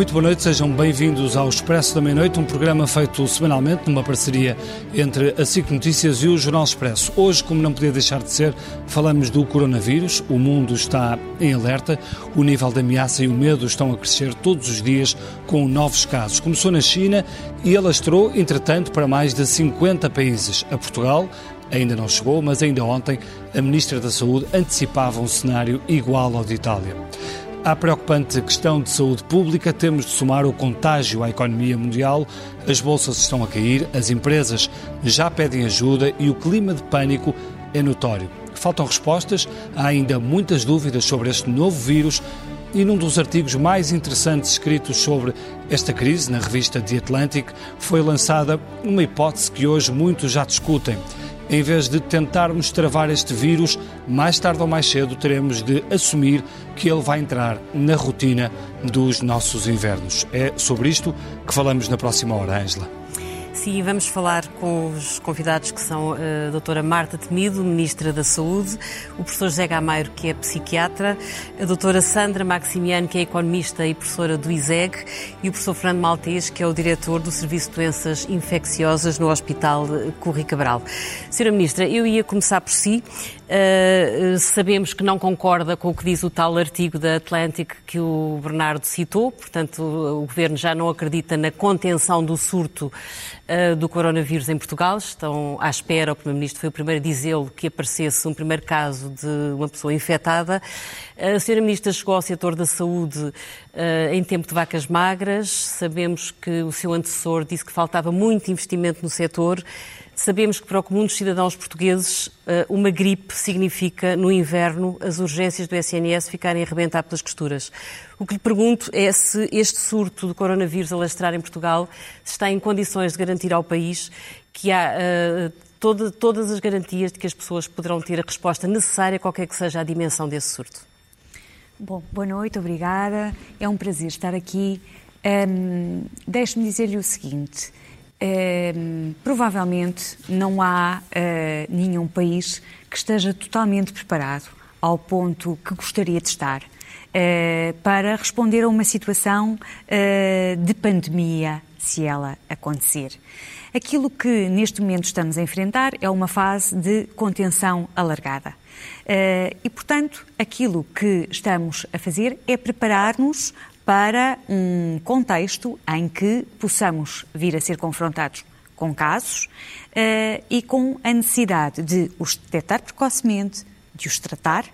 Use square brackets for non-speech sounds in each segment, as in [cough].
Muito boa noite, sejam bem-vindos ao Expresso da Meia-Noite, um programa feito semanalmente numa parceria entre a SIC Notícias e o Jornal Expresso. Hoje, como não podia deixar de ser, falamos do coronavírus. O mundo está em alerta, o nível de ameaça e o medo estão a crescer todos os dias com novos casos. Começou na China e alastrou, entretanto, para mais de 50 países. A Portugal ainda não chegou, mas ainda ontem a Ministra da Saúde antecipava um cenário igual ao de Itália. À preocupante questão de saúde pública, temos de somar o contágio à economia mundial. As bolsas estão a cair, as empresas já pedem ajuda e o clima de pânico é notório. Faltam respostas, há ainda muitas dúvidas sobre este novo vírus. E num dos artigos mais interessantes escritos sobre esta crise, na revista The Atlantic, foi lançada uma hipótese que hoje muitos já discutem em vez de tentarmos travar este vírus, mais tarde ou mais cedo teremos de assumir que ele vai entrar na rotina dos nossos invernos. É sobre isto que falamos na próxima hora, Ângela. Sim, vamos falar com os convidados que são a doutora Marta Temido, Ministra da Saúde, o professor José Gameiro, que é psiquiatra, a doutora Sandra Maximiano, que é economista e professora do ISEG, e o professor Fernando Maltês, que é o diretor do Serviço de Doenças Infecciosas no Hospital Corri Cabral. Senhora Ministra, eu ia começar por si. Uh, sabemos que não concorda com o que diz o tal artigo da Atlantic que o Bernardo citou, portanto, o Governo já não acredita na contenção do surto uh, do coronavírus em Portugal. Estão à espera, o Primeiro-Ministro foi o primeiro a dizê-lo, que aparecesse um primeiro caso de uma pessoa infectada. A Sra. Ministra chegou ao setor da saúde em tempo de vacas magras. Sabemos que o seu antecessor disse que faltava muito investimento no setor. Sabemos que para o comum dos cidadãos portugueses, eh, uma gripe significa, no inverno, as urgências do SNS ficarem a arrebentar pelas costuras. O que lhe pergunto é se este surto do coronavírus a lastrar em Portugal está em condições de garantir ao país que há uh, toda, todas as garantias de que as pessoas poderão ter a resposta necessária, qualquer que seja a dimensão desse surto. Bom, boa noite, obrigada. É um prazer estar aqui. Um, Deixe-me dizer-lhe o seguinte. Uh, provavelmente não há uh, nenhum país que esteja totalmente preparado ao ponto que gostaria de estar uh, para responder a uma situação eh, de pandemia, se ela acontecer. Aquilo que neste momento estamos a enfrentar é uma fase de contenção alargada. e, portanto, aquilo que estamos a fazer é preparar-nos para um contexto em que possamos vir a ser confrontados com casos uh, e com a necessidade de os detectar precocemente, de os tratar,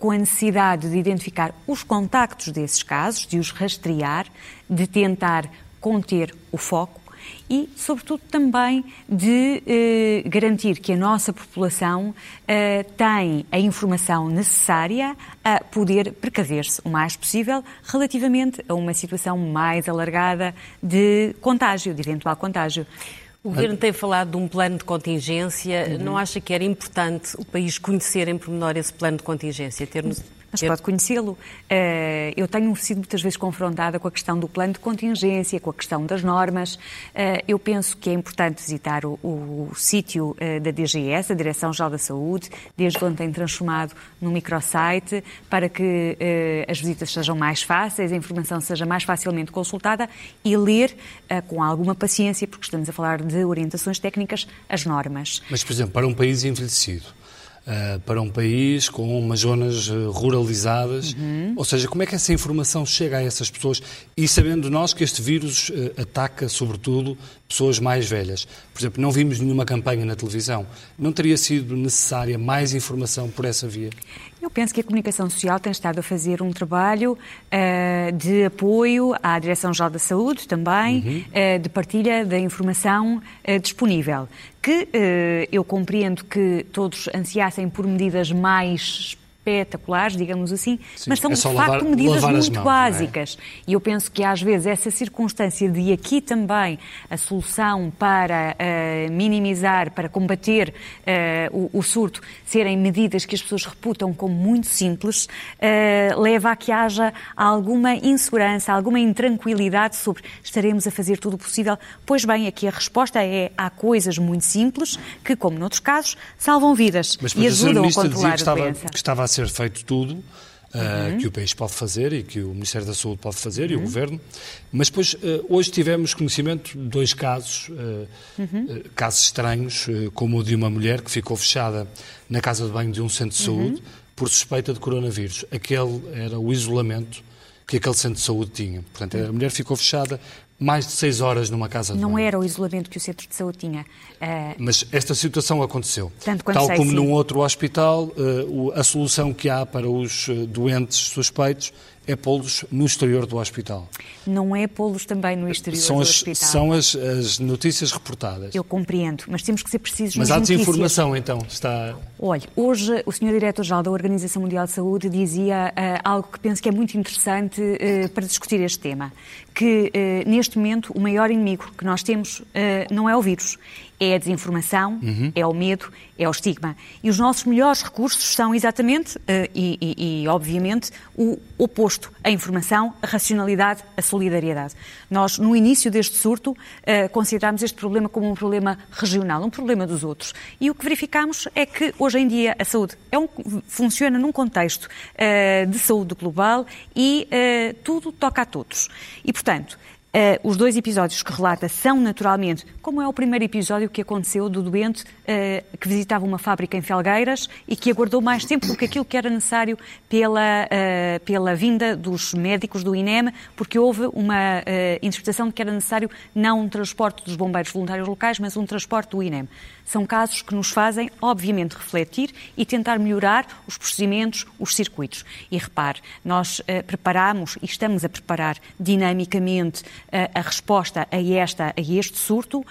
com a necessidade de identificar os contactos desses casos, de os rastrear, de tentar conter o foco e, sobretudo, também de eh, garantir que a nossa população eh, tem a informação necessária a poder precaver-se o mais possível relativamente a uma situação mais alargada de contágio, de eventual contágio. O Governo tem falado de um plano de contingência. Uhum. Não acha que era importante o país conhecer em pormenor esse plano de contingência? Ter-nos mas pode conhecê-lo. Eh, eu tenho sido muitas vezes confrontada com a questão do plano de contingência, com a questão das normas. Eh, eu penso que é importante visitar o, o sítio eh, da DGS, a Direção-Geral da Saúde, desde onde tem transformado num microsite, para que as visitas sejam mais fáceis, a informação seja mais facilmente consultada e ler com alguma paciência, porque estamos a falar de orientações técnicas, as normas. Mas, por exemplo, para um país envelhecido, uh, para um país com umas zonas uh, ruralizadas. Uhum. Ou seja, como é que essa informação chega a essas pessoas? E sabendo nós que este vírus uh, ataca, sobretudo, pessoas mais velhas. Por exemplo, não vimos nenhuma campanha na televisão. Não teria sido necessária mais informação por essa via? Eu penso que a comunicação social tem estado a fazer um trabalho uh, de apoio à Direção-Geral da Saúde também, uhum. uh, de partilha da informação uh, disponível. Que eu compreendo que todos ansiassem por medidas mais espetaculares, digamos assim, Sim, mas são é de facto lavar, medidas lavar muito mãos, é? básicas. É? E eu penso que às vezes essa circunstância de aqui também a solução para uh, minimizar, para combater uh, o, o, surto, serem medidas que as pessoas reputam como muito simples, uh, leva a que haja alguma insegurança, alguma intranquilidade sobre estaremos a fazer tudo o possível. Pois bem, aqui a resposta é há coisas muito simples que, como noutros casos, salvam vidas mas, e ajudam a controlar a doença. Que estava a ser feito tudo. uhum. que o país pode fazer e que o Ministério da Saúde pode fazer uhum. e o uhum. Governo. Mas depois, hoje tivemos conhecimento de dois casos, uhum. casos estranhos, como o de uma mulher que ficou fechada na casa de banho de um centro de saúde por suspeita de coronavírus. Aquele era o isolamento que aquele centro de saúde tinha. Portanto, a mulher ficou fechada mais de seis horas numa casa de Não banho. era o isolamento que o centro de saúde tinha. Uh... Mas esta situação aconteceu. Tanto Tal sei, como sim. num outro hospital, uh, a solução que há para os eh, doentes suspeitos é pô-los no exterior do hospital. Não é pô-los também no exterior são do as, hospital. São as, as, notícias reportadas. Eu compreendo, mas temos que ser precisos Mas há desinformação, então? Está... Olha, hoje o Sr. Diretor-Geral da Organização Mundial de Saúde dizia uh, algo que penso que é muito interessante uh, para discutir este tema, que uh, neste momento o maior inimigo que nós temos não é o vírus, é a desinformação, uhum. é o medo, é o estigma. E os nossos melhores recursos são exatamente, uh, e, e, e, obviamente, o oposto: a informação, a racionalidade, a solidariedade. Nós, no início deste surto, uh, considerámos este problema como um problema regional, um problema dos outros. E o que verificamos é que, hoje em dia, a saúde é um, funciona num contexto uh, de saúde global e tudo toca a todos. E, portanto, Uh, os dois episódios que relata são naturalmente, como é o primeiro episódio que aconteceu do doente uh, que visitava uma fábrica em Felgueiras e que aguardou mais tempo do que aquilo que era necessário pela, uh, pela vinda dos médicos do INEM, porque houve uma interpretação de que era necessário não um transporte dos bombeiros voluntários locais, mas um transporte do INEM. São casos que nos fazem, obviamente, refletir e tentar melhorar os procedimentos, os circuitos. E repare, nós preparamos e estamos a preparar dinamicamente a resposta a, esta, a este surto uh,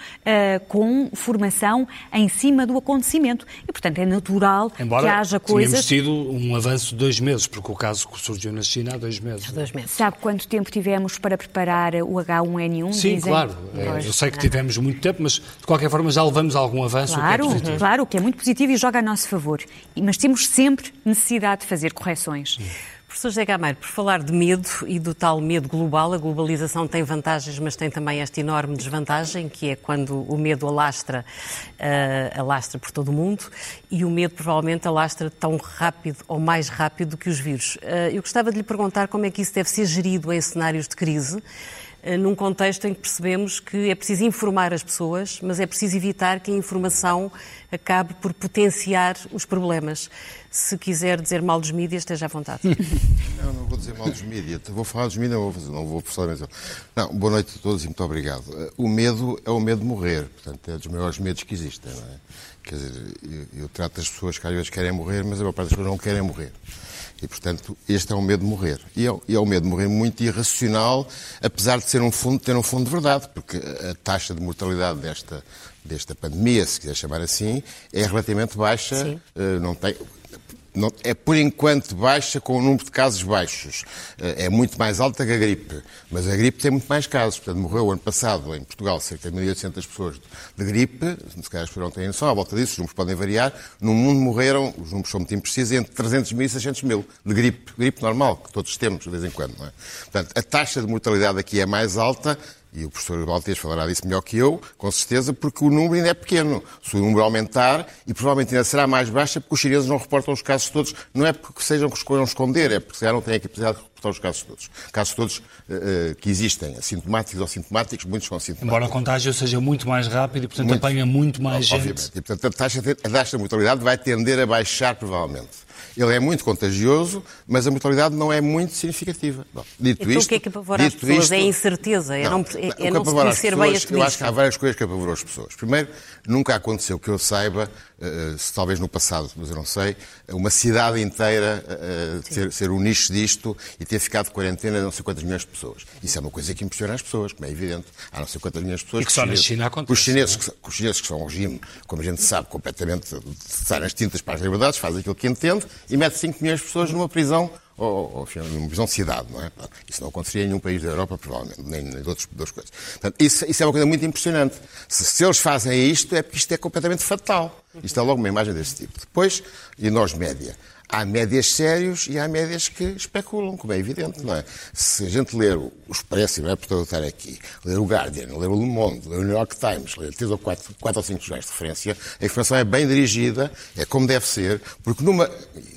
com formação em cima do acontecimento. E, portanto, é natural Embora que haja coisas. tido um avanço de dois meses, porque o caso surgiu na China há dois meses. Dois meses. Sabe quanto tempo tivemos para preparar o H1N1? Sim, dizem? claro. Pois, Eu sei que tivemos muito tempo, mas de qualquer forma já levamos algum avanço Claro, que é claro, que é muito positivo e joga a nosso favor. Mas temos sempre necessidade de fazer correções. Professor José Gameiro, por falar de medo e do tal medo global, a globalização tem vantagens, mas tem também esta enorme desvantagem, que é quando o medo alastra, uh, alastra por todo o mundo e o medo provavelmente alastra tão rápido ou mais rápido do que os vírus. Uh, eu gostava de lhe perguntar como é que isso deve ser gerido em cenários de crise. Eh, num contexto em que percebemos que é preciso informar as pessoas, mas é preciso evitar que a informação acabe por potenciar os problemas. Se quiser dizer mal dos mídias, esteja à vontade. [laughs] Não, não vou dizer mal dos mídias. Vou falar dos mídias, não vou, fazer, não vou forçar a Não, boa noite a todos e muito obrigado. Eh, o medo é o medo de morrer, portanto, é dos maiores medos que existem. Não é? Quer dizer, eu, eu trato as pessoas que às vezes querem morrer, mas a maior parte das pessoas não querem morrer. E, portanto, este é o medo de morrer. E é, e é o medo de morrer muito irracional, apesar de ser um fundo, ter um fundo de verdade, porque a taxa de mortalidade desta, desta pandemia, se quiser chamar assim, é relativamente baixa. Uh, não tem, é por enquanto baixa com o número de casos baixos. Eh, é muito mais alta que a gripe, mas a gripe tem muito mais casos. Portanto, morreu ano passado em Portugal cerca de 1.800 pessoas de gripe, se calhar as pessoas não têm noção, à volta disso, os números podem variar. No mundo morreram, os números são muito imprecisos, entre 300 mil e 600 mil de gripe, gripe normal, que todos temos de vez em quando. É? Portanto, a taxa de mortalidade aqui é mais alta, e o professor Baltês falará disso melhor que eu, com certeza, porque o número ainda é pequeno. Se o número aumentar, e provavelmente ainda será mais baixa, porque os chineses não reportam os casos todos, não é porque sejam que escolham esconder, é porque se não têm a capacidade de reportar os casos todos. Casos todos uh, que existem, assintomáticos ou sintomáticos, muitos são assintomáticos. Embora a contágio seja muito mais rápida e, portanto, muito, apanha muito mais obviamente. gente. E, portanto, a taxa, a taxa de mortalidade vai tender a baixar, provavelmente. Ele é muito contagioso, mas a mortalidade não é muito significativa. Bom, dito então, isto, o que é que apavora as pessoas? Isto, é a incerteza, é não, não, é, não se conhecer bem as Eu acho que há várias coisas que apavoram as pessoas. Primeiro, nunca aconteceu que eu saiba, se talvez no passado, mas eu não sei, uma cidade inteira uh, ser, ser, um nicho disto e ter ficado de quarentena de não sei quantas milhões de pessoas. Isso é uma coisa que impressiona as pessoas, como é evidente. Há não sei quantas milhões de pessoas. E que, só na China acontece. Os chineses, que, os chineses que são um regime, como a gente sabe, completamente sai nas tintas para as liberdades, faz aquilo que entende e mete 5 milhões de pessoas numa prisão ou, ou de cidade, não é? Isso não aconteceria em nenhum país da Europa, provavelmente, nem em outras duas coisas. Portanto, isso, isso, é uma coisa muito impressionante. Se, se, eles fazem isto, é porque isto é completamente fatal. Isto é logo uma imagem desse tipo. Depois, e nós, média, há médias sérios e há médias que especulam, como é evidente, não é? Se a gente ler o Expresso, não é por estar aqui, ler o Guardian, ler o Le Monde, ler o New York Times, ler três ou quatro, quatro ou cinco jornais de referência, a informação é bem dirigida, é como deve ser, porque numa,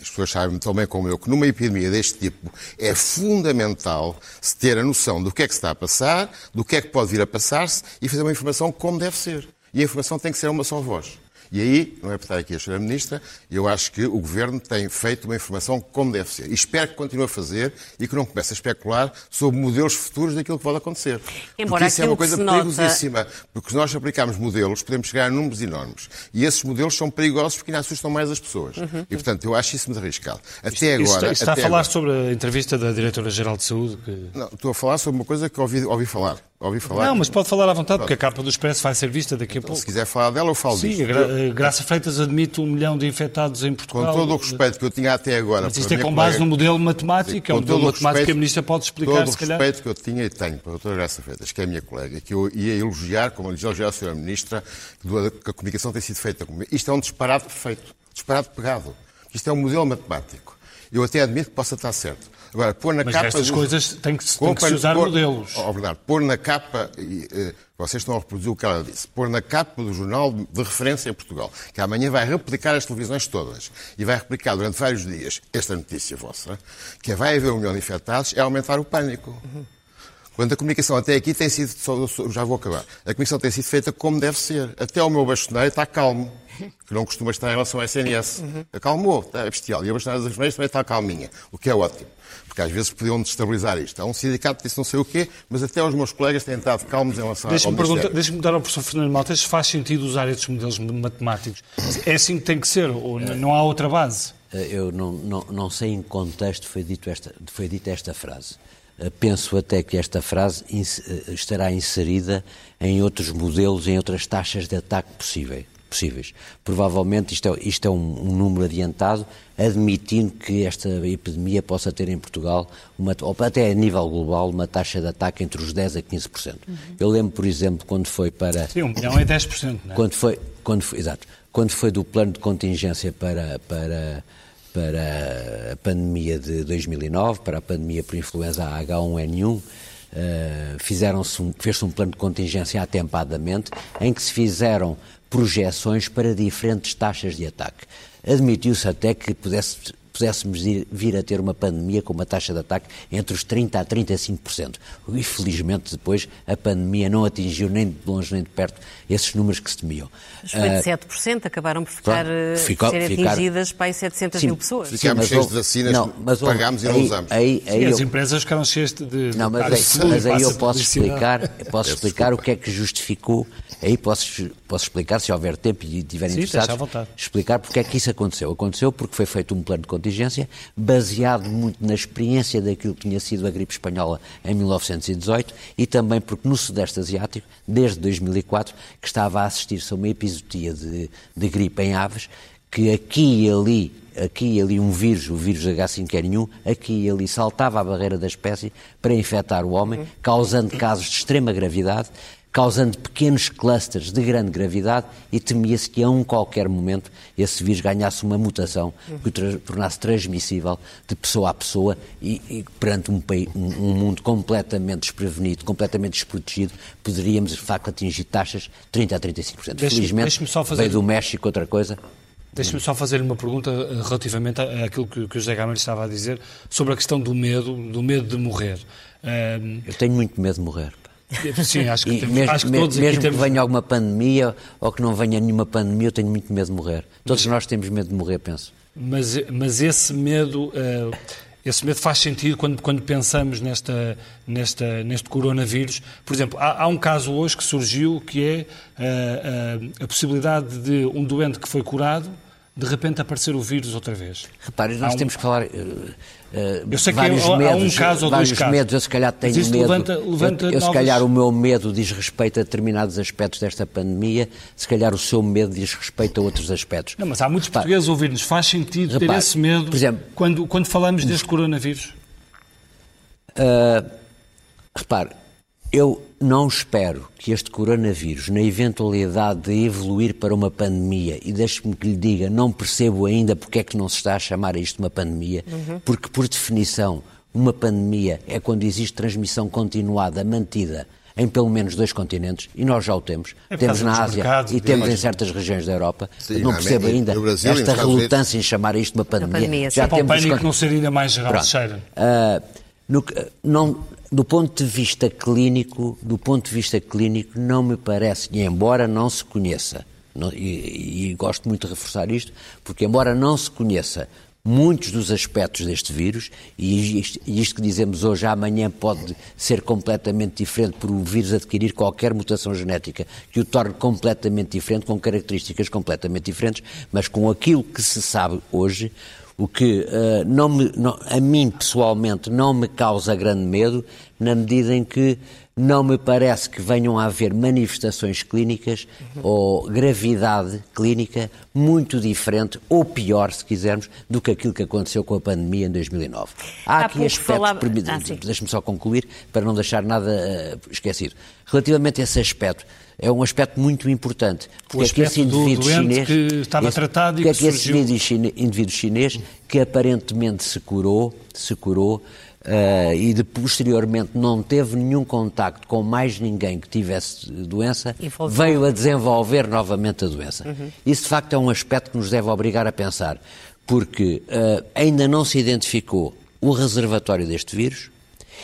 as pessoas sabem tão bem como eu, que numa epidemia deste tipo é fundamental se ter a noção do que é que está a passar, do que é que pode vir a passar-se e fazer uma informação como deve ser. E a informação tem que ser uma só voz. E aí, não é para estar aqui a Sra. Ministra, eu acho que o Governo tem feito uma informação como deve ser. E espero que continue a fazer e que não comece a especular sobre modelos futuros daquilo que pode acontecer. Embora porque isso é uma coisa perigosíssima. Nota... Porque se nós aplicarmos modelos, podemos chegar a números enormes. E esses modelos são perigosos porque ainda assustam mais as pessoas. Uhum. E, portanto, eu acho isso muito arriscado. Até isto, agora... Isto está a falar agora... sobre a entrevista da Diretora-Geral de Saúde? Que... Não, estou a falar sobre uma coisa que ouvi, ouvi falar. Ouvi falar. Não, mas pode falar à vontade, porque a capa do Expresso vai ser vista daqui a então, pouco. Se quiser falar dela, eu falo Sim, disso. Sim, Gra Graça Freitas admite um milhão de infectados em Portugal. Com todo o respeito que eu tinha até agora. Mas isto é com base colega... no modelo matemático, é um modelo matemático que a Ministra pode explicar, todo se calhar. o respeito que eu tinha e tenho para a doutora Graça Freitas, que é a minha colega, que eu ia elogiar, como elogiar a senhora Ministra, que a comunicação tem sido feita comigo. Isto é um disparate perfeito, disparate pegado. Isto é um modelo matemático. Eu até admito que possa estar certo. Agora, pôr na Mas capa. estas do... coisas têm que, têm que se usar pôr... modelos. Oh, Bernardo, pôr na capa. E, uh, vocês estão a reproduzir o que ela disse. Pôr na capa do jornal de referência em Portugal, que amanhã vai replicar as televisões todas e vai replicar durante vários dias esta notícia vossa, que vai haver um milhão de infectados, é aumentar o pânico. Uhum. Quando a comunicação até aqui tem sido, já vou acabar, a comunicação tem sido feita como deve ser. Até o meu bastoneiro está calmo, que não costuma estar em relação ao SNS. Uhum. Acalmou, está bestial. E a bastoneira das também está calminha, o que é ótimo. Porque às vezes podiam destabilizar isto. Há um sindicato que disse não sei o quê, mas até os meus colegas têm estado calmos em relação deixa-me ao Deixa-me deixa dar ao professor Fernando Maltas se faz sentido usar estes modelos matemáticos. É assim que tem que ser, ou não há outra base? Eu não, não, não sei em que contexto foi, dito esta, foi dita esta frase. Eh, penso até que esta frase eh, estará inserida em outros modelos, em outras taxas de ataque possíveis. possíveis. Provavelmente isto é, isto é um, um, número adiantado, admitindo que esta epidemia possa ter em Portugal, uma, ou até a nível global, uma taxa de ataque entre os 10% a 15%. Uhum. Eu lembro, por exemplo, quando foi para... Sim, um milhão é 10%, não é? Quando foi, quando foi, exato. Quando foi do plano de contingência para... para para a pandemia de 2009, para a pandemia por influenza H1N1, Uh, fizeram-se um, fez-se um plano de contingência atempadamente, em que se fizeram projeções para diferentes taxas de ataque. Admitiu-se até que pudesse pudéssemos vir a ter uma pandemia com uma taxa de ataque entre os 30% a 35%. E felizmente depois a pandemia não atingiu nem de longe nem de perto esses números que se temiam. Os 27% uh, acabaram por ficar, eh, ficou, serem ficar, atingidas para aí 700 sim, mil pessoas. Ficámos cheios de vacinas, não, mas, pagámos e não usamos. Aí, aí, sim, as empresas ficaram cheias de... Não, mas, aí, mas aí eu posso explicar, posso explicar o que é que justificou, aí posso, posso explicar, se houver tempo e estiverem interessados, explicar porque é que isso aconteceu. Aconteceu porque foi feito um plano de contingência, baseado muito na experiência daquilo que tinha sido a gripe espanhola em 1918 e também porque no Sudeste Asiático, desde 2004, que estava a assistir-se a uma episodia de, de gripe em aves, que aqui e ali aqui e ali um vírus, o vírus H5N1, aqui e ali saltava a barreira da espécie para infectar o homem, causando casos de extrema gravidade causando pequenos clusters de grande gravidade e temia-se que a um qualquer momento esse vírus ganhasse uma mutação que o tra tornasse transmissível de pessoa a pessoa e, e perante um, um, um, mundo completamente desprevenido, completamente desprotegido, poderíamos de facto atingir taxas de 30 a 35%. Deixe, Felizmente só fazer... veio do México outra coisa. Deixe-me só fazer uma pergunta eh, relativamente àquilo que, que o José Gamer estava a dizer sobre a questão do medo, do medo de morrer. Um... Eu tenho muito medo de morrer. Sim, acho que, temos, mesmo, acho que todos mesmo temos... que venha alguma pandemia ou que não venha nenhuma pandemia, eu tenho muito medo de morrer. Todos nós temos medo de morrer, penso. Mas, mas esse medo, uh, esse medo faz sentido quando, quando pensamos nesta, nesta, neste coronavírus. Por exemplo, há, há um caso hoje que surgiu que é uh, uh, a possibilidade de um doente que foi curado de repente aparecer o vírus outra vez. Repare, nós um... temos que falar. Uh, eu sei que vários há, medos, há um caso ou dois casos. medos, eu se calhar tenho medo. Levanta, levanta eu, eu novos... se calhar o meu medo diz respeito a determinados aspectos desta pandemia, se calhar o seu medo diz respeito a outros aspectos. Não, mas há muitos repare, portugueses a ouvir-nos. Faz sentido repare, ter esse medo por exemplo, quando, quando falamos deste coronavírus? Uh, repare, Eu não espero que este coronavírus, na eventualidade de evoluir para uma pandemia, e deixe-me que lhe diga, não percebo ainda porque é que não se está a chamar a isto uma pandemia, uhum. porque, por definição, uma pandemia é quando existe transmissão continuada, mantida, em pelo menos dois continentes, e nós já o temos. É temos na Ásia e temos em certas regiões da Europa. Sim, não percebo ainda Brasil, esta relutância em chamar isto uma pandemia. pandemia já temos o pânico não ser ainda mais geral, cheira. Uh, no, não, do ponto de vista clínico, do ponto de vista clínico, não me parece, e embora não se conheça, não, e, e, gosto muito de reforçar isto, porque embora não se conheça muitos dos aspectos deste vírus, e isto, e isto, que dizemos hoje, amanhã pode ser completamente diferente por o vírus adquirir qualquer mutação genética que o torne completamente diferente, com características completamente diferentes, mas com aquilo que se sabe hoje, o que uh, não me, não, a mim pessoalmente não me causa grande medo, na medida em que não me parece que venham a haver manifestações clínicas uhum. ou gravidade clínica muito diferente, ou pior, se quisermos, do que aquilo que aconteceu com a pandemia em 2009. Há, Há aqui aspectos, falava... ah, deixe-me só concluir, para não deixar nada uh, esquecido. Relativamente a esse aspecto, é um aspecto muito importante. Porque o é que esse indivíduo chinês, que estava esse, tratado e que, é que esse indivíduo chinês, que aparentemente se curou, se curou, uh, e de posteriormente não teve nenhum contacto com mais ninguém que tivesse doença, veio a desenvolver novamente a doença. Uhum. Isso de facto é um aspecto que nos deve obrigar a pensar, porque uh, ainda não se identificou o reservatório deste vírus,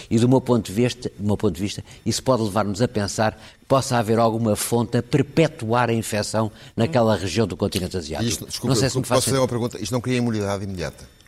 e do meu ponto de vista, do meu ponto de vista isso pode levar-nos a pensar que possa haver alguma fonte a perpetuar a infecção naquela região do continente asiático. Isto, desculpa, não sei se me posso fazer uma pergunta? Isto não cria imunidade imediata?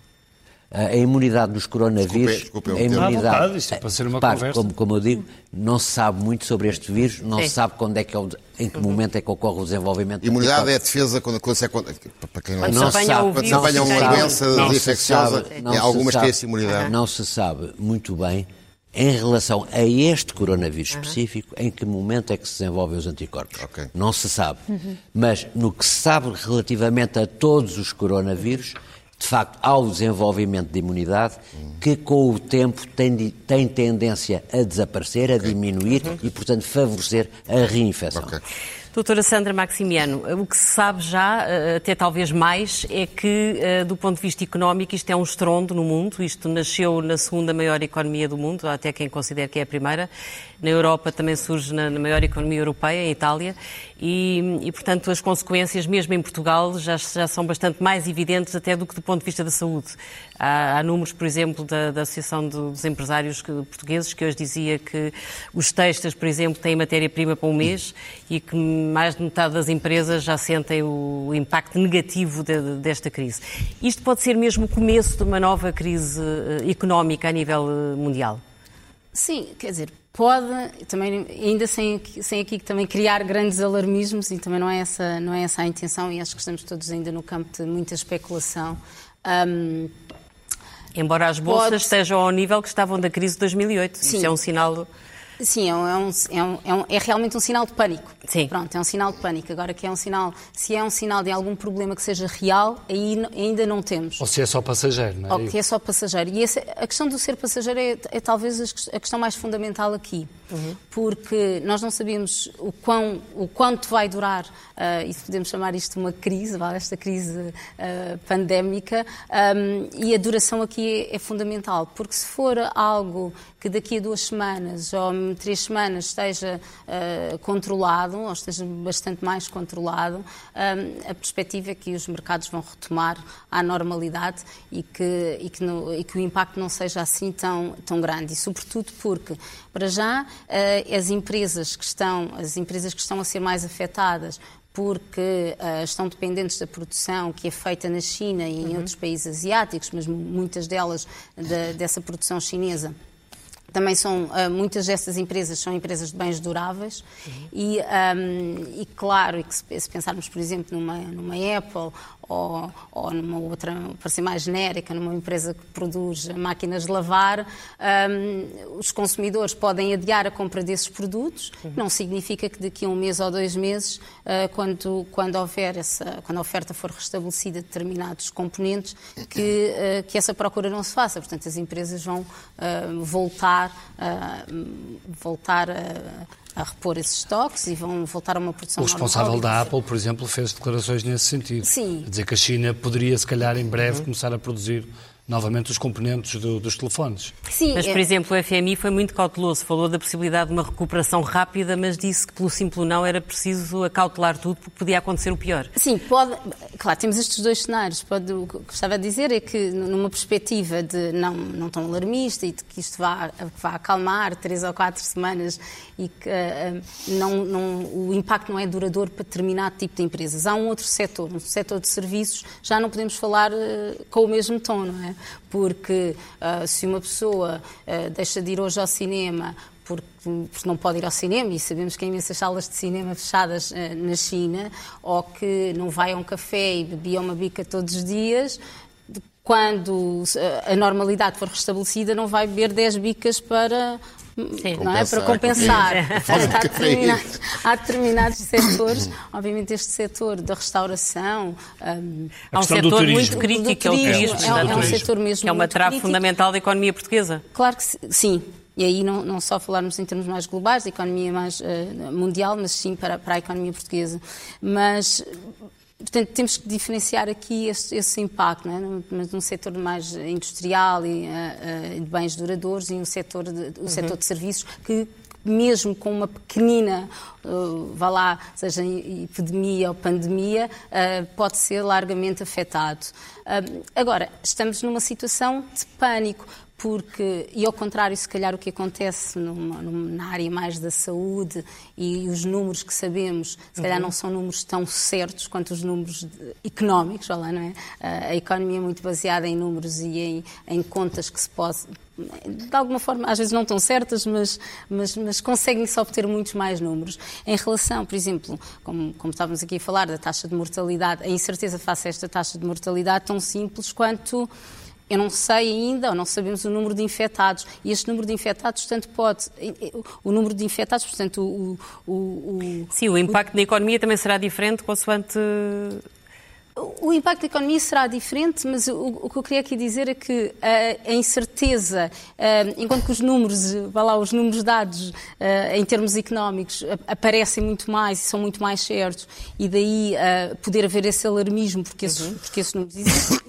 A imunidade dos coronavírus. Desculpe, desculpe, a imunidade, vontade, isto é para ser uma para, conversa. Como, como, eu digo, não se sabe muito sobre este vírus, não Sim. se sabe quando é que é o, em que momento é que ocorre o desenvolvimento. Imunidade é a defesa quando, quando, quando, para quem não, não sabe, sabe, quando se apanha uma doença infecciosa, é, algumas têm essa imunidade. Não se sabe muito bem em relação a este coronavírus específico, em que momento é que se desenvolvem os anticorpos. Okay. Não se sabe. Uhum. Mas no que se sabe relativamente a todos os coronavírus, de facto, há o desenvolvimento de imunidade que, com o tempo, tem, tem tendência a desaparecer, a diminuir uhum. e, portanto, favorecer a reinfecção. Okay. Doutora Sandra Maximiano, o que se sabe já, eh, até talvez mais, é que, eh, do ponto de vista económico, isto é um estrondo no mundo. Isto nasceu na segunda maior economia do mundo, até quem considera que é a primeira. Na Europa também surge na maior economia europeia, em Itália, e, e, portanto, as consequências, mesmo em Portugal, já, já, são bastante mais evidentes até do que do ponto de vista da saúde. Há, há números, por exemplo, da, da Associação dos Empresários Portugueses, que hoje dizia que os textos, por exemplo, têm matéria-prima para um mês e que mais de metade das empresas já sentem o impacto negativo de, de, desta crise. Isto pode ser mesmo o começo de uma nova crise eh, económica a nível eh, mundial? Sim, quer dizer, pode, também, ainda sem, sem aqui também criar grandes alarmismos, e também não é, essa, não é essa a intenção, e acho que estamos todos ainda no campo de muita especulação. Um, Embora as bolsas pode... estejam ao nível que estavam da crise de 2008. Sim. Isso é um sinal Sim, é, um, é, um, é, um, é, realmente um sinal de pânico. Sim. Pronto, é um sinal de pânico. Agora que é um sinal, se é um sinal de algum problema que seja real, aí ainda não temos. Ou se é só passageiro, não é? Ou que é só passageiro. E essa, a questão do ser passageiro é, é talvez a questão mais fundamental aqui. Uhum. Porque nós não sabemos o, quão, o quanto vai durar, uh, e podemos chamar isto de uma crise, vale, esta crise uh, pandémica, um, e a duração aqui é, é fundamental. Porque se for algo que daqui a duas semanas ou três semanas esteja uh, controlado, ou esteja bastante mais controlado, um, a perspectiva é que os mercados vão retomar à normalidade e que, e que, no, e que o impacto não seja assim tão, tão grande. E sobretudo porque, para já, uh, as empresas que estão, as empresas que estão a ser mais afetadas porque uh, estão dependentes da produção que é feita na China e em uhum. outros países asiáticos, mas muitas delas de, dessa produção chinesa também são, uh, muitas dessas empresas são empresas de bens duráveis uhum. e, um, e, claro, e que se, se, pensarmos, por exemplo, numa, numa Apple ou, ou, numa outra, para ser mais genérica, numa empresa que produz máquinas de lavar, um, os consumidores podem adiar a compra desses produtos. Uhum. Não significa que daqui a um mês ou dois meses, uh, quando, quando, houver essa, quando a oferta for restabelecida de determinados componentes, que, uh, que essa procura não se faça. Portanto, as empresas vão uh, voltar, voltar a a repor esses estoques e vão voltar a uma produção O responsável normal. da Apple, por exemplo, fez declarações nesse sentido. Sim. Dizer que a China poderia, se calhar, em breve, uhum. começar a produzir novamente os componentes do, dos telefones. Sim, mas, por é... exemplo, o FMI foi muito cauteloso, falou da possibilidade de uma recuperação rápida, mas disse que pelo simples não era preciso acautelar tudo porque podia acontecer o pior. Sim, pode. Claro, temos estes dois cenários. Pode, o que gostava de dizer é que, numa perspectiva de não, não tão alarmista e de que isto vá, vá acalmar três ou quatro semanas e que uh, não, não, o impacto não é duradouro para determinado tipo de empresas. Há um outro setor, um setor de serviços, já não podemos falar uh, com o mesmo tom, não é? Porque uh, se uma pessoa uh, deixa de ir hoje ao cinema porque, porque, não pode ir ao cinema, e sabemos que há imensas salas de cinema fechadas uh, na China, ou que não vai a um café e bebia uma bica todos os dias, quando a normalidade for restabelecida, não vai beber 10 bicas para Sim, não é? Para compensar. [laughs] há, determinados, há determinados setores, obviamente este setor da restauração... Um, há um setor muito crítico, é o turismo. É, é um setor mesmo Que é uma trave fundamental da economia portuguesa. Claro que sim. E aí não, não só falarmos em termos mais globais, da economia mais uh, mundial, mas sim para, para a economia portuguesa. Mas Portanto, temos que diferenciar aqui esse, esse impacto, não é? mas num setor mais industrial e uh, de bens duradouros e um setor de, um uhum. setor de serviços que mesmo com uma pequenina, uh, vá lá, seja epidemia ou pandemia, uh, pode ser largamente afetado. Uh, agora, estamos numa situação de pânico porque, e ao contrário, se calhar o que acontece numa, na área mais da saúde e os números que sabemos, se calhar uhum. não são números tão certos quanto os números de, económicos, lá, não é? A economia é muito baseada em números e em, em contas que se pode, de alguma forma, às vezes não tão certas, mas, mas, mas conseguem-se obter muitos mais números. Em relação, por exemplo, como, como estávamos aqui a falar da taxa de mortalidade, a incerteza face a esta taxa de mortalidade tão simples quanto eu não sei ainda, não sabemos o número de infectados. E este número de infectados, portanto, pode. O número de infectados, portanto, o. o, o Sim, o impacto o, na economia também será diferente consoante o impacto da economia será diferente, mas o, o, que eu queria aqui dizer é que a, a incerteza, enquanto que os números, vá lá, os números dados em termos económicos aparecem muito mais e são muito mais certos, e daí poder haver esse alarmismo, porque esses, uhum. porque esses números existem,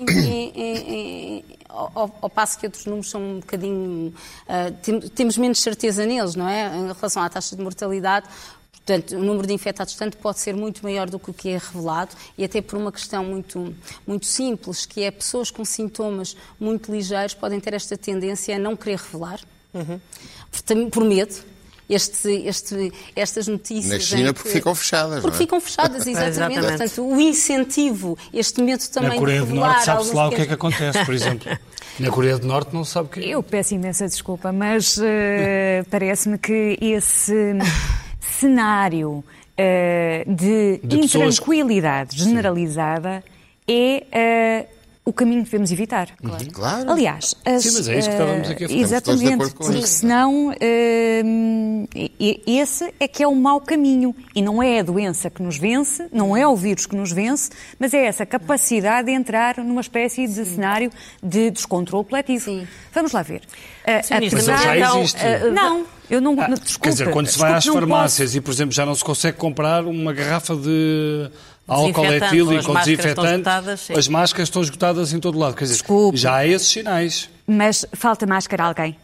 ao, ao, passo que outros números são um bocadinho. Uh, temos menos certeza neles, não é? Em relação à taxa de mortalidade, Portanto, o número de infectados, tanto pode ser muito maior do que o que é revelado, e até por uma questão muito, muito simples, que é pessoas com sintomas muito ligeiros podem ter esta tendência a não querer revelar, uhum. por, por medo, este, este, estas notícias. Na China, porque ficam fechadas. Porque é? ficam fechadas, [laughs] exatamente. exatamente. Portanto, o incentivo, este medo também. Na Coreia do Norte sabe-se lá o que é que acontece, por exemplo. [laughs] Na Coreia do Norte não sabe o que é. Eu peço imensa desculpa, mas uh, [laughs] parece-me que esse cenário uh, de, de intranquilidade pessoas... generalizada Sim. é uh, o caminho que devemos evitar. Claro. claro. Aliás, as, Sim, mas é isso que estávamos aqui a falar. Exatamente, porque senão uh, esse é que é o mau caminho. E não é a doença que nos vence, não é o vírus que nos vence, mas é essa capacidade de entrar numa espécie de Sim. cenário de descontrole coletivo. Sim. Vamos lá ver. Uh, Sim, mas já existe. Uh, não. Eu não, ah, desculpa, quer dizer, quando se vai às farmácias posso... e, por exemplo, já não se consegue comprar uma garrafa de álcool etílico ou desinfetante, as máscaras estão esgotadas em todo lado. Quer dizer, Desculpe. já há esses sinais. Mas falta máscara a alguém?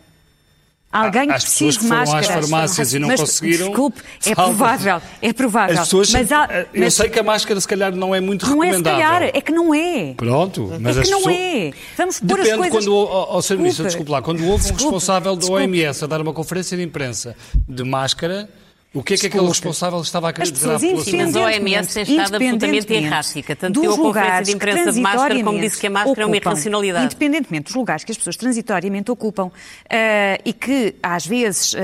Alguém As pessoas que foram às farmácias e não mas, conseguiram. Desculpe, é provável, é provável. As pessoas, mas há, eh, eu sei que a máscara se calhar não é muito não recomendável. Não é se calhar, é que não é. Pronto, mas é que não pessoas... é. Vamos pôr Depende as coisas... quando, ao, ao serviço, desculpe lá, quando houve um responsável da OMS a dar uma conferência de imprensa de máscara, O que é que aquele responsável estava a querer dizer à população? Mas a OMS tem estado absolutamente errática. Tanto deu a conferência de imprensa de máscara como disse que a máscara ocupam, é uma irracionalidade. Independentemente dos lugares que as pessoas transitoriamente ocupam uh, e que, às vezes, uh,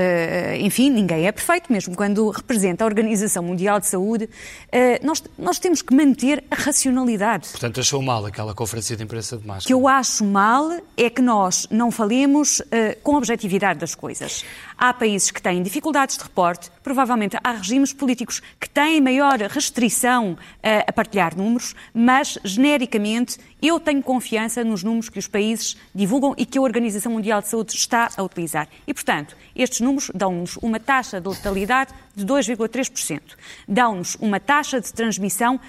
enfim, ninguém é perfeito, mesmo quando representa a Organização Mundial de Saúde, uh, nós, nós temos que manter a racionalidade. Portanto, achou mal aquela conferência de imprensa de máscara? O que eu acho mal é que nós não falemos com a objetividade das coisas. Há países que têm dificuldades de reporte, provavelmente há regimes políticos que têm maior restrição a, a partilhar números, mas genericamente eu tenho confiança nos números que os países divulgam e que a Organização Mundial de Saúde está a utilizar. E, portanto, estes números dão-nos uma taxa de letalidade de 2,3%. Dão-nos uma taxa de transmissão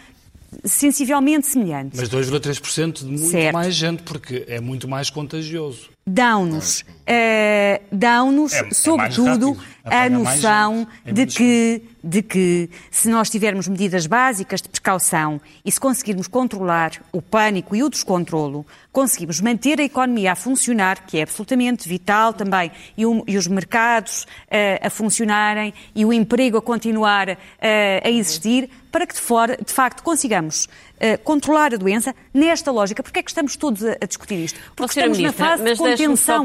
sensivelmente semelhante. Mas 2,3% de muito certo. mais gente, porque é muito mais contagioso dão-nos, uh, dão-nos é, é sobretudo, a noção de que, de que, se nós tivermos medidas básicas de precaução e se conseguirmos controlar o pânico e o descontrolo, conseguimos manter a economia a funcionar, que é absolutamente vital também, e, o, e os mercados uh, a funcionarem e o emprego a continuar uh, a existir, para que de, fora, de facto consigamos uh, controlar a doença nesta lógica. Porque é que estamos todos a, a discutir isto? Porque estamos Ministra, na fase mas de contenção.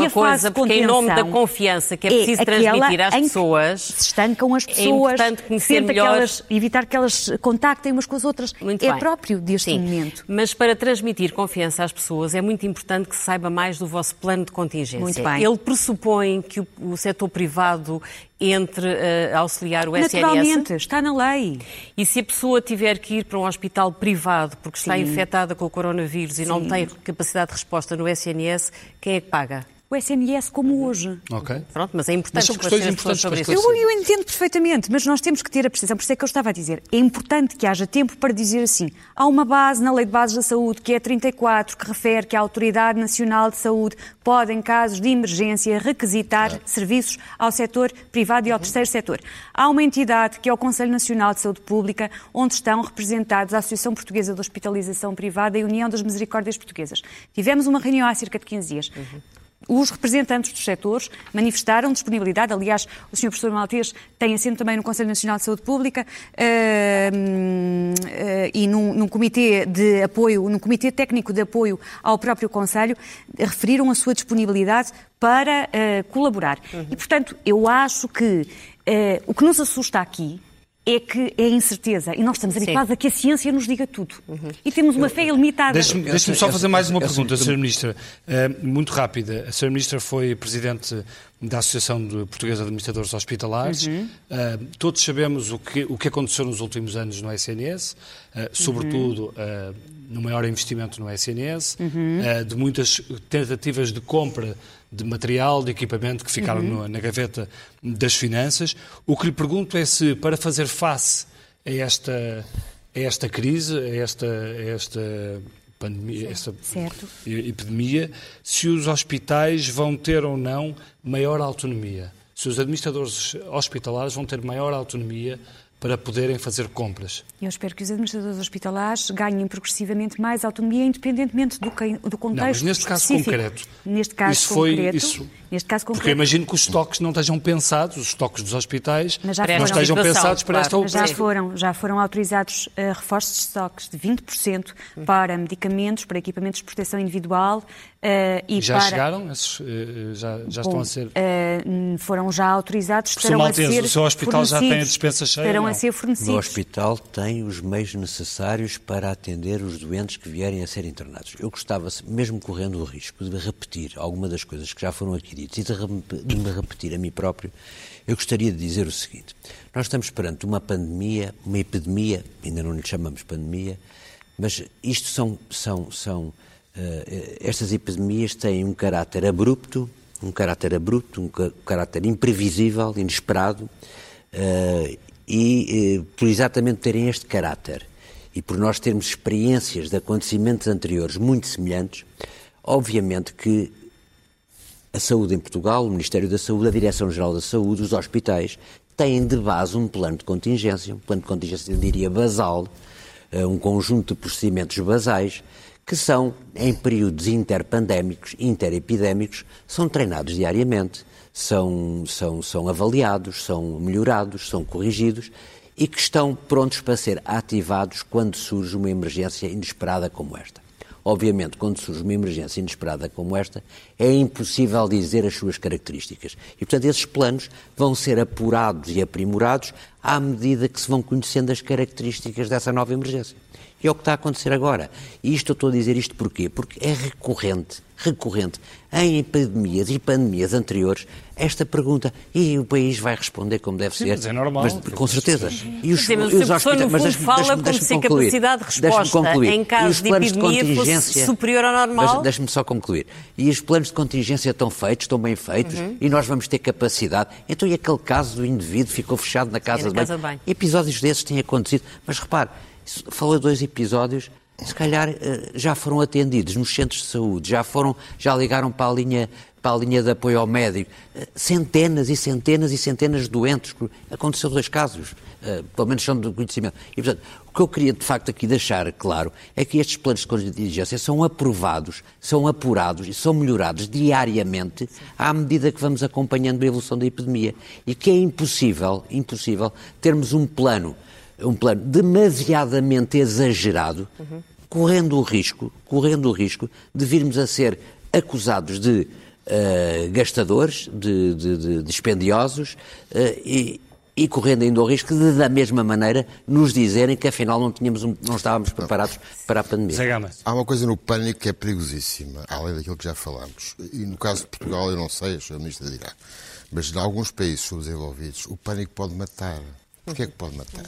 Uma coisa, porque em nome da confiança que é preciso é transmitir às pessoas... se estancam as é pessoas, é importante conhecer melhor... Que elas, evitar que elas contactem umas com as outras. Muito é bem. próprio deste Sim. momento. Mas para transmitir confiança às pessoas é muito importante que se saiba mais do vosso plano de contingência. Muito bem. Ele pressupõe que o, o setor privado entre uh, auxiliar o SNS? Naturalmente, está na lei. E se a pessoa tiver que ir para um hospital privado porque está Sim. infectada com o coronavírus e Sim. não tem capacidade de resposta no SNS, quem é que paga? o SNS como hoje. Ok. Pronto, mas é importante mas questões importantes sobre isso. Eu, eu, entendo perfeitamente, mas nós temos que ter a precisão. Por isso é que eu estava a dizer. É importante que haja tempo para dizer assim. Há uma base na Lei de Bases da Saúde, que é 34, que refere que a Autoridade Nacional de Saúde pode, em casos de emergência, requisitar é. serviços ao setor privado e ao uhum. terceiro setor. Há uma entidade, que é o Conselho Nacional de Saúde Pública, onde estão representados a Associação Portuguesa de Hospitalização Privada e a União das Misericórdias Portuguesas. Tivemos uma reunião há cerca de 15 dias. Uhum os representantes dos setores manifestaram disponibilidade. Aliás, o Sr. Professor Maltês tem assento também no Conselho Nacional de Saúde Pública uh, uh, e num, num, comitê de apoio, num comitê técnico de apoio ao próprio Conselho, referiram a sua disponibilidade para uh, colaborar. Uhum. E, portanto, eu acho que o que nos assusta aqui é que é incerteza. E nós estamos habituados Sim. a que a ciência nos diga tudo. Uhum. E temos uma fé ilimitada. Deixe-me deixe só fazer mais uma pergunta, Sra. Ministra. Uh, muito rápida. A Sra. Ministra foi Presidente da Associação de Portuguesa de Administradores Hospitalares. Uhum. Uh, todos sabemos o que, o que aconteceu nos últimos anos no SNS, uh, sobretudo uhum. no maior investimento no SNS, uhum. de muitas tentativas de compra de material, de equipamento que ficaram uhum. no, na gaveta das finanças. O que lhe pergunto é se, para fazer face a esta, a esta crise, a esta, a esta pandemia, esta certo. epidemia, se os hospitais vão ter ou não maior autonomia. Se os administradores hospitalares vão ter maior autonomia para poderem fazer compras. Eu espero que os administradores hospitalares ganhem progressivamente mais autonomia, independentemente do, do contexto Não, mas neste caso concreto, neste caso isso concreto, foi isso. Neste caso concreto, porque eu imagino que os estoques não estejam pensados, os estoques dos hospitais não estejam pensados para esta operação. Já foram, já foram autorizados uh, reforços de estoques de 20% para medicamentos, para equipamentos de proteção individual Uh, e já para... chegaram? Esses, uh, já, já Bom, estão a ser. Uh, foram já autorizados. Estarão Maltese, a ser o seu hospital já tem a dispensa cheia? A ser fornecidos. O hospital tem os meios necessários para atender os doentes que vierem a ser internados. Eu gostava, mesmo correndo o risco de repetir alguma das coisas que já foram aqui ditas e de me repetir a mim próprio, eu gostaria de dizer o seguinte: nós estamos perante uma pandemia, uma epidemia, ainda não lhe chamamos pandemia, mas isto são. são, são eh, estas epidemias têm um caráter abrupto, um caráter abrupto, um caráter imprevisível, inesperado, uh, e uh, por exatamente terem este caráter. E por nós termos experiências de acontecimentos anteriores muito semelhantes, obviamente que a saúde em Portugal, o Ministério da Saúde, a Direção-Geral da Saúde, os hospitais, têm de base um plano de contingência, um plano de contingência, eu diria, basal, uh, um conjunto de procedimentos basais que são, em períodos interpandémicos, interepidémicos, são treinados diariamente, são, são, são avaliados, são melhorados, são corrigidos e que estão prontos para ser ativados quando surge uma emergência inesperada como esta. Obviamente, quando surge uma emergência inesperada como esta, é impossível dizer as suas características. E, portanto, esses planos vão ser apurados e aprimorados à medida que se vão conhecendo as características dessa nova emergência. E é o que está a acontecer agora. E isto eu estou a dizer isto porquê? Porque é recorrente, recorrente, em epidemias e pandemias anteriores, esta pergunta. E o país vai responder como deve Sim, ser. Mas é normal. Mas, com certeza. E os, Sim, mas os hospitais, mas deixe-me fala deixe como se a capacidade de resposta em caso de epidemia de fosse superior ao normal. Deixe-me só concluir. E os planos de contingência estão feitos, estão bem feitos, uhum. e nós vamos ter capacidade. Então, e aquele caso do indivíduo ficou fechado na casa, na de, casa banho. de banho? Episódios desses têm acontecido. Mas repare, falou dois episódios, se calhar eh, já foram atendidos nos centros de saúde, já foram, já ligaram para a linha para a linha de apoio ao médico, eh, centenas e centenas e centenas de doentes. Aconteceu dois casos, eh, pelo menos são do conhecimento. E, portanto, o que eu queria de facto aqui deixar claro é que estes planos de contingência são aprovados, são apurados e são melhorados diariamente à medida que vamos acompanhando a evolução da epidemia. E que é impossível, impossível termos um plano um plano demasiadamente exagerado, uhum. correndo o risco, correndo o risco de virmos a ser acusados de uh, gastadores, de, de, de dispendiosos uh, e, e correndo ainda o risco de, da mesma maneira, nos dizerem que afinal não, tínhamos um, não estávamos preparados para a pandemia. Há uma coisa no pânico que é perigosíssima, além daquilo que já falámos. E no caso de Portugal, eu não sei, a Sra. Ministra dirá, mas em alguns países subdesenvolvidos, o pânico pode matar. Porquê é que pode matar?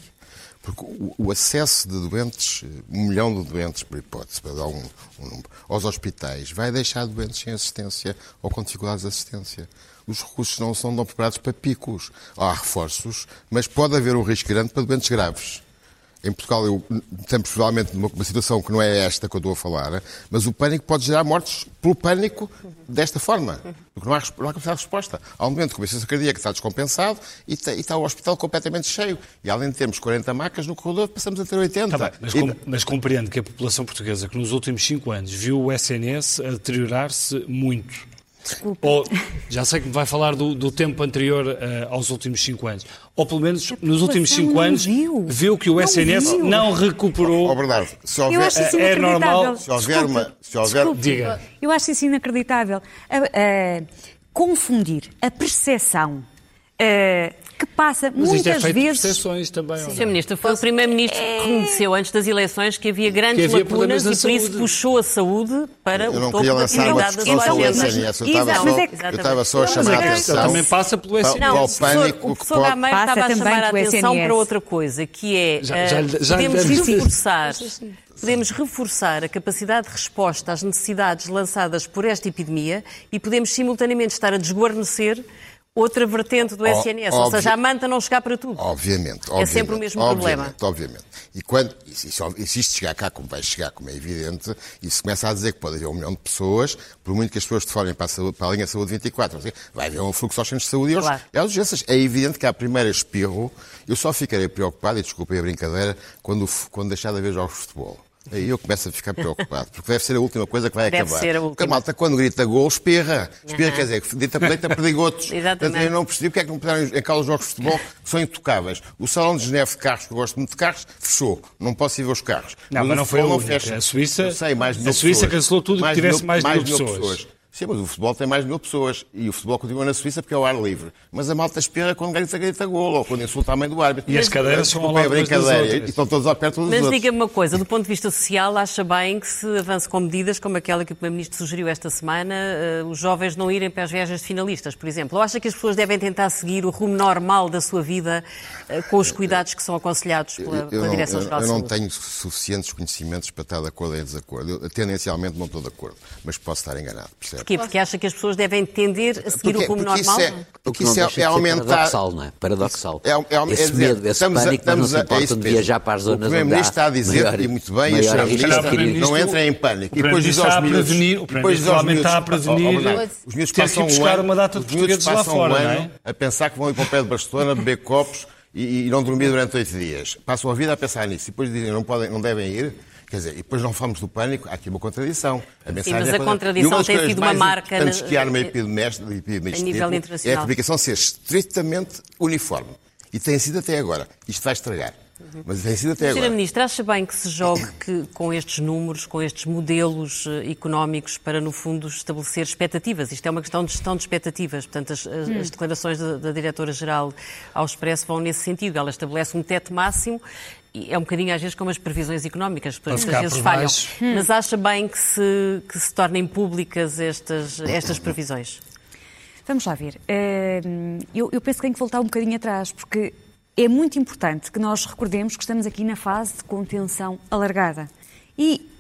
Porque o, o, acesso de doentes, um milhão de doentes, por hipótese, para dar um, um número, aos hospitais, vai deixar doentes sem assistência ou com dificuldades de assistência. Os recursos não são preparados para picos. Há reforços, mas pode haver um risco grande para doentes graves. Em Portugal eu, estamos provavelmente numa uma situação que não é esta que eu estou a falar, mas o pânico pode gerar mortes pelo pânico desta forma. Porque não há, não há capacidade de resposta. Há um momento que a cardíaca está descompensado e está, e está, o hospital completamente cheio. E além de termos 40 macas no corredor, passamos a ter 80. Tá bem, mas, com, mas compreendo que a população portuguesa, que nos últimos 5 anos viu o SNS a deteriorar-se muito, Desculpa. Ou, já sei que me vai falar do, do tempo anterior uh, aos últimos cinco anos. Ou pelo menos nos últimos cinco anos viu. viu que o não SNS viu. não recuperou. Oh, Bernardo, se houver, eu acho isso é normal. Se houver uma. Se houver... Diga. Eu acho isso inacreditável. Uh, uh, confundir a percepção uh, que passa Mas muitas é vezes. também. Sim, Sr. Ministro, foi o Primeiro-Ministro que reconheceu antes das eleições que havia grandes que havia lacunas e por isso puxou a saúde para eu o topo da prioridade da sua agenda. Eu estava só, a chamar a atenção. Também passa pelo SNS. Não, o professor, o professor Gameiro estava a chamar a atenção para outra coisa, que é já, já, já, podemos reforçar podemos reforçar a capacidade de resposta às necessidades lançadas por esta epidemia e podemos simultaneamente estar a desguarnecer outra vertente do SNS, ou seja, a manta não chegar para tudo. Obviamente. obviamente é sempre o mesmo obviamente, problema. Obviamente. E, quando, e, se, se isto chegar cá, como vai chegar, como é evidente, e se começa a dizer que pode haver um milhão de pessoas, por muito que as pessoas te falem para a, saúde, para a linha Saúde 24, vai haver um fluxo aos centros de saúde e aos, claro. às urgências. É evidente que à primeira espirro, eu só ficarei preocupado, e desculpem a brincadeira, quando, quando deixar de haver jogos de futebol. Aí eu começo a ficar preocupado, porque deve ser a última coisa que vai deve acabar. Ser a última. Porque a malta, quando grita gol, espirra. Espirra uhum. quer dizer, deita, deita perdigotos. [laughs] Exatamente. Portanto, eu não percebi porque é que não puderam em causa os jogos de futebol, que são intocáveis. O salão de Geneve de carros, que eu gosto muito de carros, fechou. Não posso ir ver os carros. Não, mas, mas não foi a única. Fecha. A Suíça, sei, mais a Suíça cancelou tudo que tivesse mais de mil pessoas. pessoas. Sim, mas o futebol tem mais de mil pessoas. E o futebol continua na Suíça porque é o ar livre. Mas a malta espera quando grita, grita golo, ou quando insulta a mãe do árbitro. E as cadeiras são ao lado brincadeira. E estão todos ao pé todos Mas diga-me uma coisa, do ponto de vista social, acha bem que se avance com medidas como aquela que o Primeiro-Ministro sugeriu esta semana, uh, os jovens não irem para as viagens de finalistas, por exemplo? Ou acha que as pessoas devem tentar seguir o rumo normal da sua vida uh, com os cuidados que são aconselhados pela, pela Direção-Geral de Saúde? Eu não tenho suficientes conhecimentos para estar de acordo ou em desacordo. Eu, tendencialmente não estou de acordo, mas posso estar enganado, percebe? Porquê? Porque acha que as pessoas devem tender a seguir porque, o rumo normal? Isso é, porque isso é, é aumentar. Paradoxal, não é? Paradoxal. É, é, esse dizer, medo, esse estamos pânico, a, estamos não se importam de viajar para as zonas onde O Primeiro-Ministro está a dizer, maior, e muito bem, e a Ministra não entrem em pânico. E depois diz aos miúdos... O Primeiro-Ministro está a prevenir os miúdos passam um ano, uma data de portugueses lá fora, não é? A pensar que vão ir para o pé de Barcelona, beber copos e, e não dormir durante oito dias. Passam a vida a pensar nisso e depois dizem não, podem, não devem ir Quer dizer, e depois não falamos do pânico, há aqui uma contradição. A mensagem Sim, mas é a contradição tem sido uma marca... Tanto que há numa epidemia deste tipo, é a comunicação ser estritamente uniforme. E tem sido até agora. Isto vai estragar. Mas tem sido até agora. Sra. Ministra, acha bem que se jogue que, com estes números, com estes modelos uh, económicos, para, no fundo, estabelecer expectativas? Isto é uma questão de gestão de expectativas. Portanto, as, as, hum. as declarações da, da Diretora-Geral ao Expresso vão nesse sentido. Ela estabelece um teto máximo é um bocadinho às vezes como as previsões económicas, depois muitas vezes falham. Hum. Mas acha bem que se, que se tornem públicas estas, estas previsões? Vamos lá ver. Ehm, eu, eu penso que tenho que voltar um bocadinho atrás, porque é muito importante que nós recordemos que estamos aqui na fase de contenção alargada. E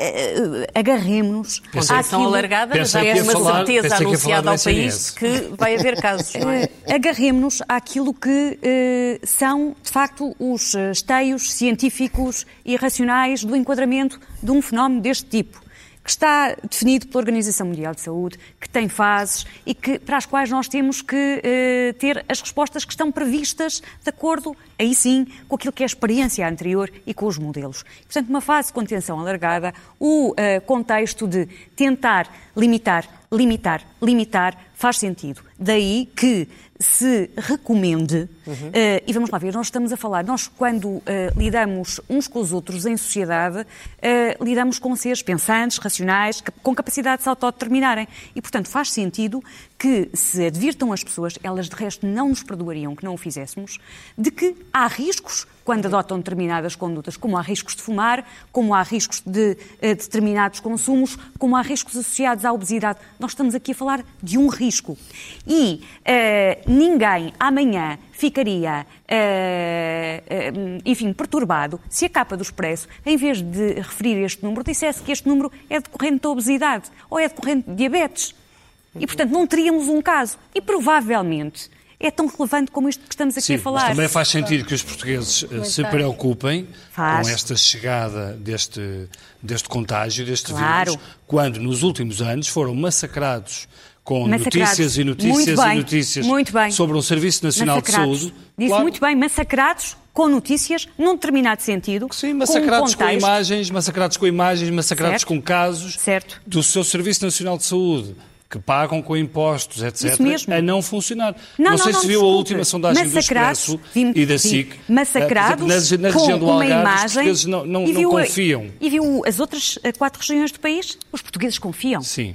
uh, agarremos-nos Contenção alargada já é uma falar, certeza anunciada ao país que vai haver casos. É? [laughs] agarremos-nos àquilo que uh, são, de facto, os esteios científicos e racionais do enquadramento de um fenómeno deste tipo que está definido pela Organização Mundial de Saúde, que tem fases e que, para as quais nós temos que eh, ter as respostas que estão previstas de acordo, aí sim, com aquilo que é a experiência anterior e com os modelos. Portanto, uma fase de contenção alargada, o eh, contexto de tentar limitar, limitar, limitar, faz sentido. Daí que se recomende, uhum. uh, e vamos lá ver, nós estamos a falar, nós quando uh, lidamos uns com os outros em sociedade, uh, lidamos com seres pensantes, racionais, com capacidade de se autodeterminarem. E, portanto, faz sentido que se advirtam as pessoas, elas de resto não nos perdoariam que não o fizéssemos, de que há riscos quando adotam determinadas condutas, como há riscos de fumar, como há riscos de determinados consumos, como há riscos associados à obesidade. Nós estamos aqui a falar de um risco. E ninguém amanhã ficaria, uh, uh, enfim, perturbado se a capa do Expresso, em vez de referir este número, dissesse que este número é decorrente da obesidade ou é decorrente de diabetes. E, portanto, não teríamos um caso. E, provavelmente, é tão relevante como isto que estamos aqui Sim, a falar. Mas também faz sentido que os portugueses eh, se preocupem faz. com esta chegada deste, deste contágio, deste claro. vírus, quando nos últimos anos foram massacrados com notícias e notícias bem, e notícias sobre um Serviço Nacional massacrados. de Saúde. Disse claro. muito bem, massacrados com notícias num determinado sentido. Sim, massacrados com, um com imagens, massacrados com imagens, massacrados certo. com casos certo. do seu Serviço Nacional de Saúde que pagam com impostos, etc., a não funcionar. Não, não, não sei não, se viu desculpe. a última sondagem do Expresso e da SIC. Massacrados na, na região do Algarve, imagem, os portugueses não, não, não confiam. E viu as outras eh, quatro regiões do país? Os portugueses confiam. Sim.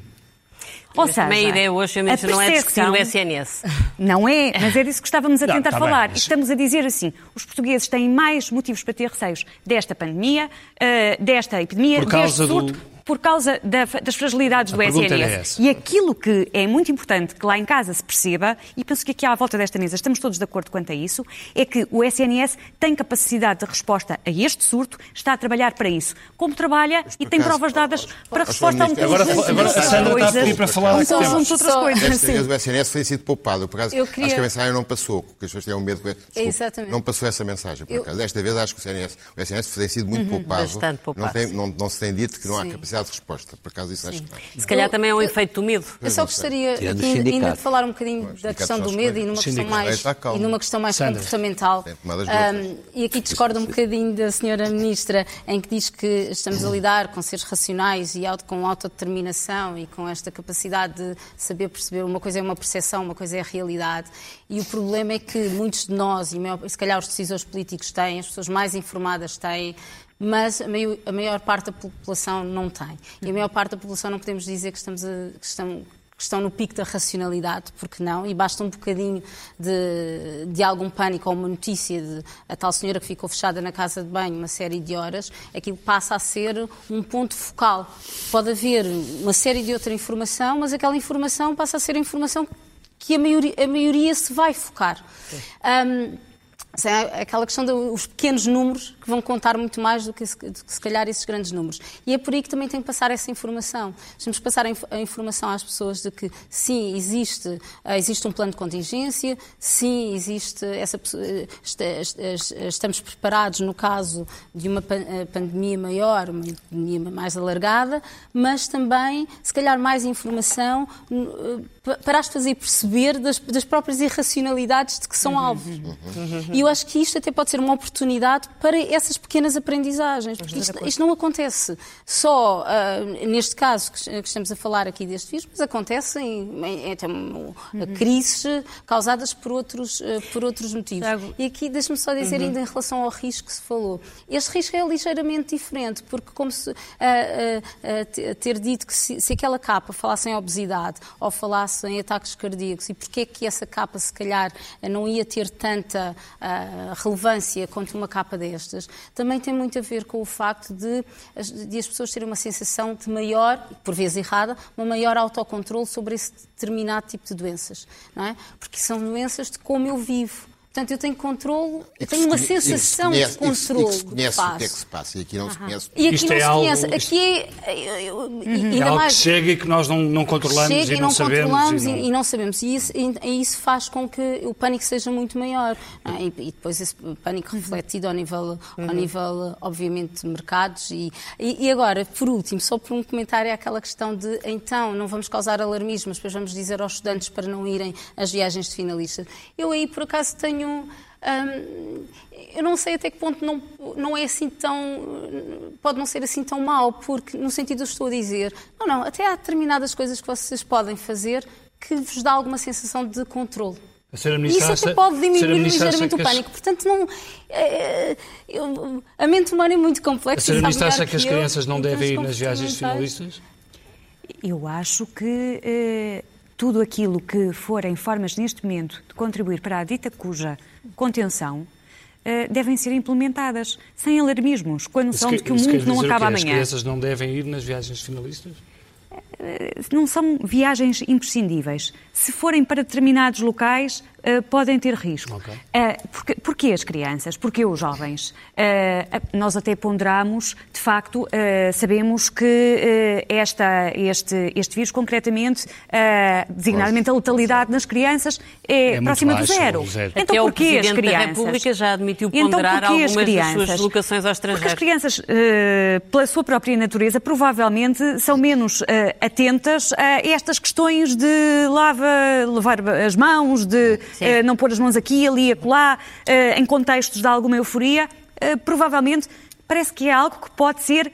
Ou seja, a ideia hoje a não é discutir o SNS. Não é, mas é disso que estávamos a tentar não, tá falar. Bem, mas... Estamos a dizer assim, os portugueses têm mais motivos para ter receios desta pandemia, uh, desta epidemia, Por causa deste surto, do por causa da, das fragilidades a do SNS. E aquilo que é muito importante que lá em casa se perceba, e penso que aqui à volta desta mesa estamos todos de acordo quanto a isso, é que o SNS tem capacidade de resposta a este surto, está a trabalhar para isso. Como trabalha e tem provas dadas para resposta a um conjunto agora, agora a Sandra está a pedir para falar um conjunto de outras coisas. Desta vez o SNS foi sido poupado. Por acaso, queria... acho que a mensagem não passou, porque as pessoas tinham medo. Desculpa, Exatamente. Não passou essa mensagem, por acaso. Desta vez acho que o SNS, o SNS tem sido muito uhum, poupado. poupado. Não, tem, não, não, se tem dito que não há capacidade de resposta. Acaso isso acho que Se calhar também é um efeito do medo. Eu só gostaria aqui, ainda de falar um bocadinho da questão do medo e numa questão mais, e numa questão mais comportamental. Um, e aqui discordo um bocadinho da senhora Ministra, em que diz que estamos a lidar com seres racionais e auto, com autodeterminação e com esta capacidade de saber perceber. Uma coisa é uma percepção, uma coisa é a realidade. E o problema é que muitos de nós, e se calhar os decisores políticos têm, as pessoas mais informadas têm, mas a maior, a maior, parte da população não tem. E a maior parte da população não podemos dizer que, estamos a, que, estão, que estão no pico da racionalidade, porque não, e basta um bocadinho de, de algum pânico ou uma notícia de a tal senhora que ficou fechada na casa de banho uma série de horas, aquilo passa a ser um ponto focal. Pode haver uma série de outra informação, mas aquela informação passa a ser a informação que a maioria, a maioria se vai focar. Um, é aquela questão dos pequenos números que vão contar muito mais do que, do que, se calhar esses grandes números. E é por aí que também tem que passar essa informação. Temos que passar a informação às pessoas de que sim, existe, eh, existe um plano de contingência, sim, existe essa eh, estamos preparados no caso de uma eh, pandemia maior, uma pandemia mais alargada, mas também, se calhar, mais informação para as fazer perceber das, das próprias irracionalidades de que são alvos. Uhum. Eu acho que isto até pode ser uma oportunidade para essas pequenas aprendizagens, porque isto, isto não acontece só uh, neste caso que, que, estamos a falar aqui deste vírus, mas acontece em, em, em uhum. crises causadas por outros, uh, por outros motivos. E aqui deixe-me só dizer uhum. ainda em relação ao risco que se falou. Este risco é ligeiramente diferente, porque como se uh, ter dito que se, se aquela capa falasse em obesidade ou falasse em ataques cardíacos e porque é que essa capa se calhar não ia ter tanta uh, relevância quanto uma capa destas, também tem muito a ver com o facto de, de as pessoas terem uma sensação de maior, por vezes errada, uma maior autocontrole sobre esse determinado tipo de doenças, não é? Porque são doenças de como eu vivo. Portanto, eu tenho controle, eu tenho uma sensação conhece, de controle. E se conhece o que é que se passa, e aqui não se conhece. E aqui Isto não é se algo, conhece. Aqui é. Uhum. Ainda é algo mais, que chega e que nós não, não controlamos chega e não, não sabemos. Controlamos e não... E, não sabemos. E isso, e isso, faz com que o pânico seja muito maior. É? E, e, depois esse pânico uhum. refletido ao nível, uhum. ao nível obviamente, de mercados. E, e, agora, por último, só por um comentário, aquela questão de então não vamos causar alarmismo, mas depois vamos dizer aos estudantes para não irem às viagens de finalistas. Eu aí, por acaso, tenho tenho. Hum, eu não sei até que ponto não, não é assim tão. pode não ser assim tão mau, porque, no sentido eu estou a dizer, não, não, até há determinadas coisas que vocês podem fazer que vos dá alguma sensação de controle. Isso até pode diminuir ligeiramente o pânico. Portanto, não, é, eu, a mente humana é muito complexa. A senhora Ministra acha que as crianças não devem ir nas viagens finalistas? Eu acho que eh, tudo aquilo que forem formas neste momento de contribuir para a dita cuja contenção uh, devem ser implementadas, sem alarmismos, com a noção que, de que o mundo não acaba amanhã. As crianças não devem ir nas viagens finalistas? Uh, não são viagens imprescindíveis. Se forem para determinados locais, uh, podem ter risco. Okay. Uh, porque, porquê as crianças? Porquê os jovens? Uh, nós até ponderamos, de facto, sabemos que esta, este, este vírus, concretamente, designadamente a letalidade nas crianças, é, é próxima do zero. zero. Então, até porquê as crianças? Da República já admitiu então, ponderar então, algumas crianças? das suas locações ao estrangeiro. Porque as crianças, pela sua própria natureza, provavelmente são menos atentas a estas questões de lava, lavar as mãos, de uh, não pôr as mãos aqui, ali, acolá, uh, em contextos de alguma euforia, uh, provavelmente parece que é algo que pode ser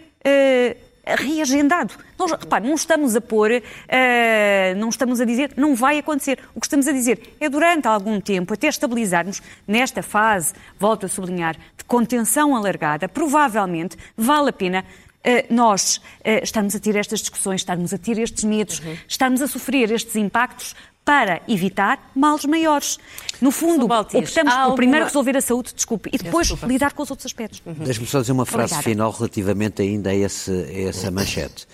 reagendado. Nós, repare, não estamos a pôr, uh, não estamos a dizer, não vai acontecer. O que estamos a dizer é durante algum tempo, até estabilizarmos nesta fase, volto a sublinhar, de contenção alargada, provavelmente vale a pena Uh, nós uh, estamos a ter estas discussões, estamos a ter estes medos, uhum. estamos a sofrer estes impactos para evitar males maiores. No fundo, optamos por alguma... primeiro resolver a saúde, desculpe, e depois Desculpa. lidar com os outros aspectos. Uhum. Deixe-me só dizer uma frase Obrigada. final relativamente ainda a, esse, a essa manchete.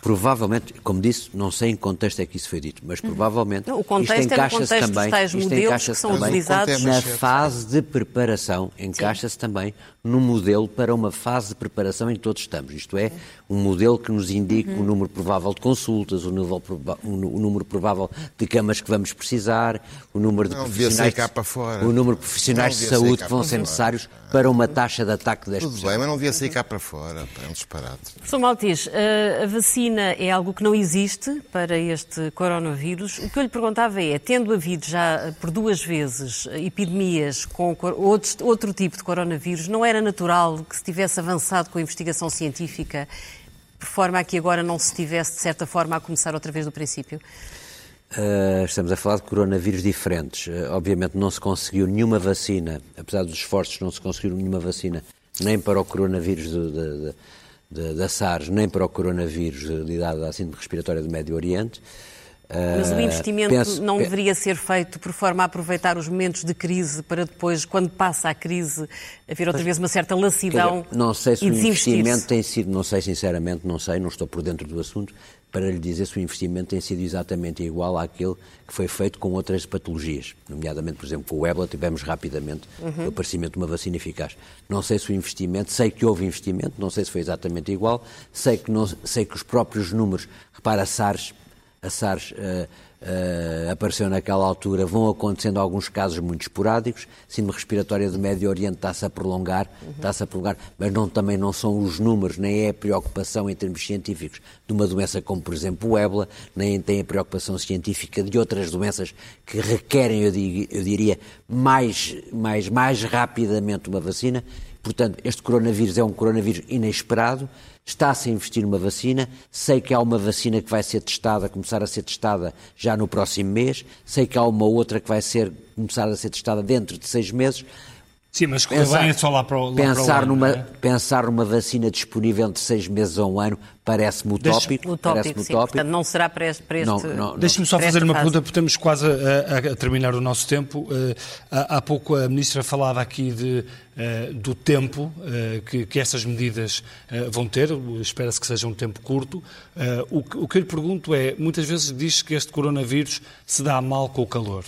Provavelmente, como disse, não sei em que contexto é que isso foi dito, mas uhum. provavelmente o contexto isto encaixa-se é também, isto encaixa também na fase de preparação, encaixa-se também no modelo para uma fase de preparação em que todos estamos. Isto é, um modelo que nos indique uhum. o número provável de consultas, o, número, o número provável de camas que vamos precisar, o número de não profissionais, cá para fora. o número de profissionais de saúde que vão ser necessários para uma taxa de ataque de 10%. Tudo bem, mas não devia sair cá para fora, é um disparate. Sr. Maltês, a vacina é algo que não existe para este coronavírus. O que eu lhe perguntava é, tendo havido já por duas vezes epidemias com outro, outro tipo de coronavírus, não era era natural que se tivesse avançado com a investigação científica, por forma a que agora não se tivesse, de certa forma, a começar outra vez do princípio? Uh, estamos a falar de coronavírus diferentes. Uh, obviamente não se conseguiu nenhuma vacina, apesar dos esforços, não se conseguiu nenhuma vacina, nem para o coronavírus de, de, de, da SARS, nem para o coronavírus ligado à síndrome respiratória do Médio Oriente. Mas o ah, investimento penso, não deveria ser feito por forma a aproveitar os momentos de crise para depois, quando passa a crise, haver outra vez uma certa lassidão Não sei se o investimento tem sido, não sei sinceramente, não sei, não estou por dentro do assunto, para lhe dizer se o investimento tem sido exatamente igual àquele que foi feito com outras patologias. Nomeadamente, por exemplo, com o ébola tivemos rapidamente uhum. o aparecimento de uma vacina eficaz. Não sei se o investimento, sei que houve investimento, não sei se foi exatamente igual, sei que, não, sei que os próprios números, repara, SARS a SARS uh, uh, apareceu naquela altura, vão acontecendo alguns casos muito esporádicos. Síndrome respiratória do Médio Oriente está-se a prolongar, uhum. está-se a prolongar, mas não, também não são os números, nem é a preocupação em termos científicos de uma doença como, por exemplo, o ébola, nem tem a preocupação científica de outras doenças que requerem, eu, eu diria, mais, mais, mais rapidamente uma vacina. Portanto, este coronavírus é um coronavírus inesperado, está-se a investir numa vacina, sei que há uma vacina que vai ser testada, começar a ser testada já no próximo mês, sei que há uma outra que vai ser, começar a ser testada dentro de seis meses. Sim, mas pensar, bem é só lá para o, lá pensar para o ano, numa, é? Pensar numa vacina disponível entre seis meses a um ano parece-me utópico. Utópico, parece sim. Utópico. Portanto, não será para este, para este Deixe-me só fazer uma fase. pergunta, porque estamos quase a, a, terminar o nosso tempo. Uh, há, há, pouco a Ministra falava aqui de, uh, do tempo uh, que, que essas medidas vão ter. Espera-se que seja um tempo curto. O, o que eu lhe pergunto é, muitas vezes diz que este coronavírus se dá mal com o calor.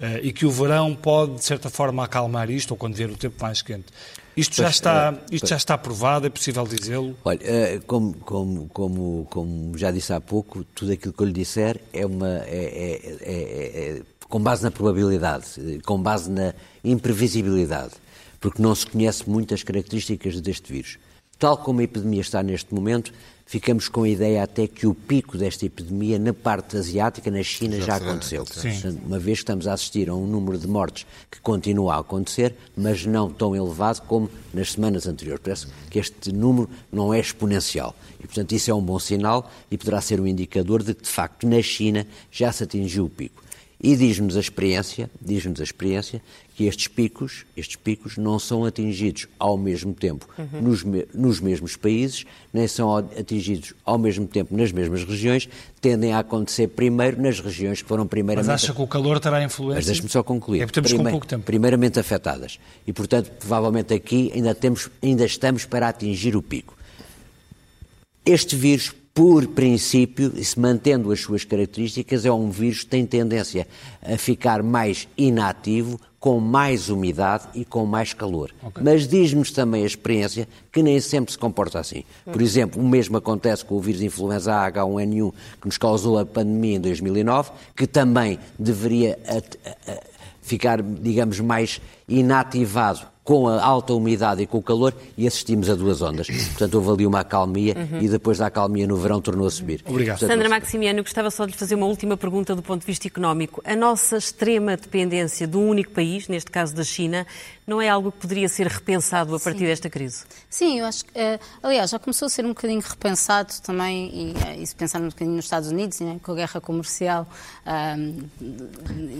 Uh, e que o verão pode, de certa forma, acalmar isto, ou quando vier o tempo mais quente. Isto, já, está, eh, isto já está provado, é possível dizê-lo? Olha, eh, como, como, como, como já disse há pouco, tudo aquilo que eu lhe disser é, uma, é, é, é, é com base na probabilidade, com base na imprevisibilidade, porque não se conhece muitas características deste vírus. Tal como a epidemia está neste momento, ficamos com a ideia até que o pico desta epidemia na parte asiática, na China, já, já aconteceu. Sim. Uma vez que estamos a assistir a um número de mortes que continua a acontecer, mas não tão elevado como nas semanas anteriores. Parece que este número não é exponencial. E, portanto, isso é um bom sinal e poderá ser um indicador de que, de facto, na China já se atingiu o pico. E diz-nos a experiência, diz-nos a experiência que estes picos, estes picos não são atingidos ao mesmo tempo uhum. nos, nos mesmos países, nem são atingidos ao mesmo tempo nas mesmas regiões, tendem a acontecer primeiro nas regiões que foram primeiramente... Mas acha que o calor terá influência? Mas deixe-me só concluir. É porque temos Prime... com pouco tempo. Primeiramente afetadas. E, portanto, provavelmente aqui ainda, temos, ainda estamos para atingir o pico. Este vírus por princípio, e se mantendo as suas características, é um vírus que tem tendência a ficar mais inativo, com mais umidade e com mais calor. Okay. Mas diz-nos também a experiência que nem sempre se comporta assim. Por exemplo, o mesmo acontece com o vírus influenza H1N1 que nos causou a pandemia em 2009, que também deveria ficar, digamos, mais inativado com a alta umidade e com o calor e assistimos a duas ondas. Portanto, houve ali uma acalmia uhum. e depois da acalmia no verão tornou a subir. Obrigado. Portanto, Sandra Maximiano, gostava só de lhe fazer uma última pergunta do ponto de vista económico. A nossa extrema dependência de um único país, neste caso da China, não é algo que poderia ser repensado a partir Sim. desta crise? Sim, eu acho que, uh, aliás, já começou a ser um bocadinho repensado também, e, uh, e se pensar um bocadinho nos Estados Unidos, né, com a guerra comercial uh,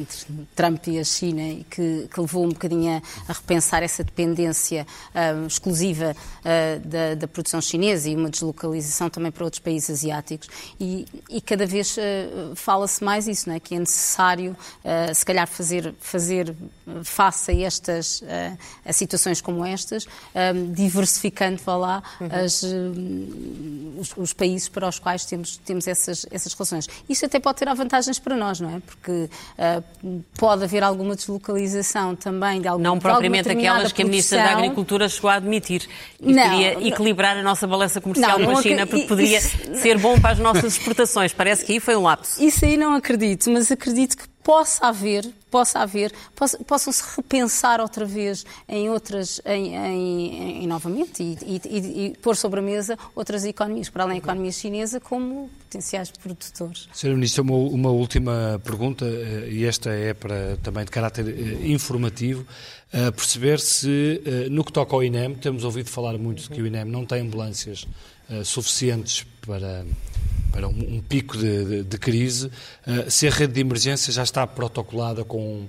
entre Trump e a China, e que, que levou um bocadinho a, a repensar essa dependência exclusiva da, da, produção chinesa e uma deslocalização também para outros países asiáticos. E, e cada vez fala-se mais isso, né, que é necessário, se calhar, fazer, fazer face a estas a, situações como estas, um, diversificando, vá lá, uhum. as, os, os, países para os quais temos, temos essas, essas relações. Isso até pode ter vantagens para nós, não é? Porque uh, pode haver alguma deslocalização também de alguma Não propriamente aquelas que a Ministra da Agricultura chegou a admitir. E não, queria equilibrar a nossa balança comercial não, com a China, porque poderia isso, ser bom para as nossas exportações. Parece que aí foi um lapso. Isso aí não acredito, mas acredito que possa haver, possa haver, possam se repensar outra vez em outras, em, em, em novamente, e, e, e, pôr sobre a mesa outras economias, para além da economia chinesa, como potenciais produtores. Sr. Ministro, uma, uma última pergunta, eh, e esta é para, também de caráter eh, informativo, perceber se, eh, no que toca ao INEM, temos ouvido falar muito de que o INEM não tem ambulâncias suficientes para para um, um pico de, de, de crise, uh, se a rede de emergência já está protocolada com,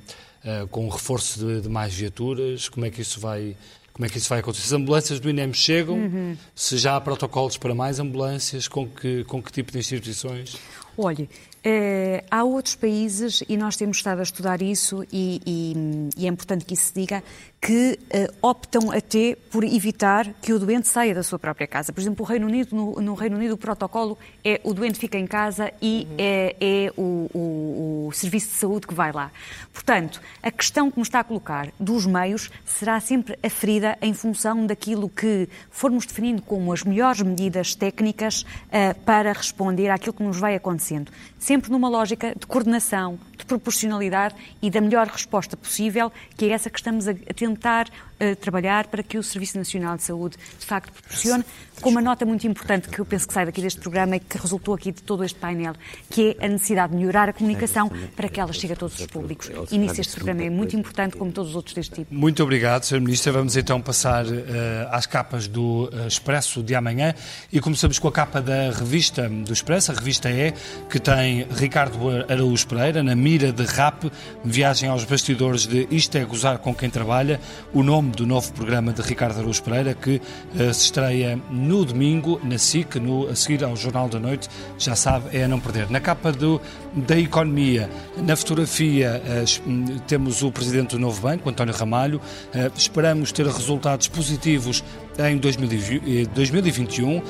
com reforço de, de, mais viaturas, como é que isso vai como é que isso vai acontecer? Se as ambulâncias do INEM chegam, uhum. se já há protocolos para mais ambulâncias, com que, com que tipo de instituições? Olhe, eh, há outros países, e nós temos estado a estudar isso, e, e, e é importante que isso se diga, que uh, optam até por evitar que o doente saia da sua própria casa. Por exemplo, o Reino Unido, no, no Reino Unido o protocolo é o doente fica em casa e uhum. é, é o, o, o, serviço de saúde que vai lá. Portanto, a questão que me está a colocar dos meios será sempre aferida em função daquilo que formos definindo como as melhores medidas técnicas uh, para responder àquilo que nos vai acontecer acontecendo. Sempre numa lógica de coordenação, de proporcionalidade e da melhor resposta possível, que é essa que estamos a, tentar uh, trabalhar para que o Serviço Nacional de Saúde, de facto, proporcione, com uma nota muito importante que eu penso que sai daqui deste programa e que resultou aqui de todo este painel, que é a necessidade de melhorar a comunicação para que ela chegue a todos os públicos. E nisso este programa é muito importante, como todos os outros deste tipo. Muito obrigado, Sr. Ministra. Vamos então passar uh, às capas do uh, Expresso de amanhã e começamos com a capa da revista do Expresso. A revista é que tem Ricardo Araújo Pereira na mira de rap, viagem aos bastidores de Isto é Gozar com quem trabalha, o nome do novo programa de Ricardo Araújo Pereira que uh, se estreia no domingo na SIC, no, a seguir ao Jornal da Noite. Já sabe, é a não perder. Na capa do, da Economia, na fotografia, uh, temos o Presidente do Novo Banco, António Ramalho. Uh, esperamos ter resultados positivos em 2021.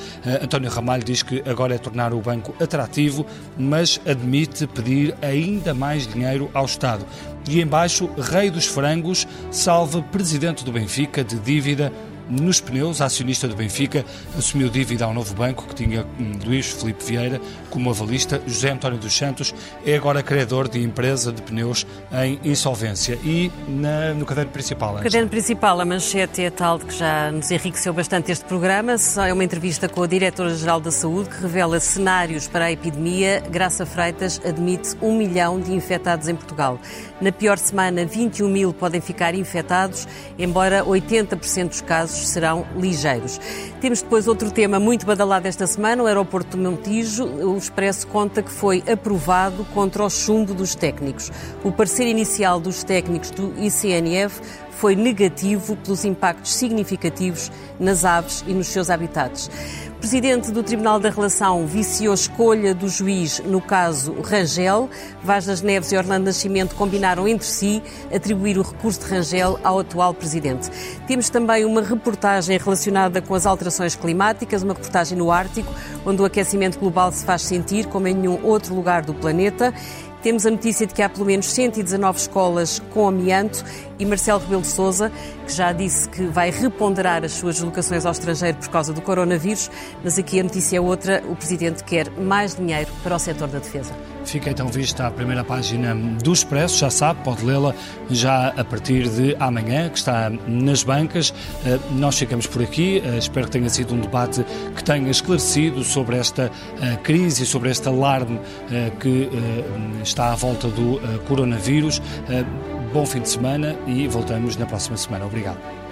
António Ramalho diz que agora é tornar o banco atrativo, mas admite pedir ainda mais dinheiro ao Estado. E embaixo, Rei dos Frangos salva presidente do Benfica de dívida nos pneus, acionista do Benfica assumiu dívida ao novo banco que tinha hum, Luís Felipe Vieira como avalista. José António dos Santos é agora credor de empresa de pneus em insolvência. E na, no caderno principal? No caderno principal, a manchete é tal de que já nos enriqueceu bastante este programa. É uma entrevista com a Diretora-Geral da Saúde que revela cenários para a epidemia. Graça Freitas admite um milhão de infectados em Portugal. Na pior semana, 21 mil podem ficar infectados, embora 80% dos casos casos serão ligeiros. Temos depois outro tema muito badalado esta semana, o aeroporto de Montijo. O Expresso conta que foi aprovado contra o chumbo dos técnicos. O parecer inicial dos técnicos do ICNF foi negativo pelos impactos significativos nas aves e nos seus habitats presidente do Tribunal da Relação viciou escolha do juiz no caso Rangel. Vaz das Neves e Orlando Nascimento combinaram entre si atribuir o recurso de Rangel ao atual presidente. Temos também uma reportagem relacionada com as alterações climáticas, uma reportagem no Ártico, onde o aquecimento global se faz sentir como em nenhum outro lugar do planeta. Temos a notícia de que há pelo menos 119 escolas com amianto e Marcelo Rebelo de Sousa, que já disse que vai reponderar as suas deslocações ao estrangeiro por causa do coronavírus, mas aqui a notícia é outra, o Presidente quer mais dinheiro para o setor da defesa. Fica então vista a primeira página do Expresso, já sabe, pode lê-la já a partir de amanhã, que está nas bancas. Eh, nós ficamos por aqui, eh, espero que tenha sido um debate que tenha esclarecido sobre esta eh, crise, sobre este alarme que está à volta do coronavírus. Bom fim de semana e voltamos na próxima semana. Obrigado.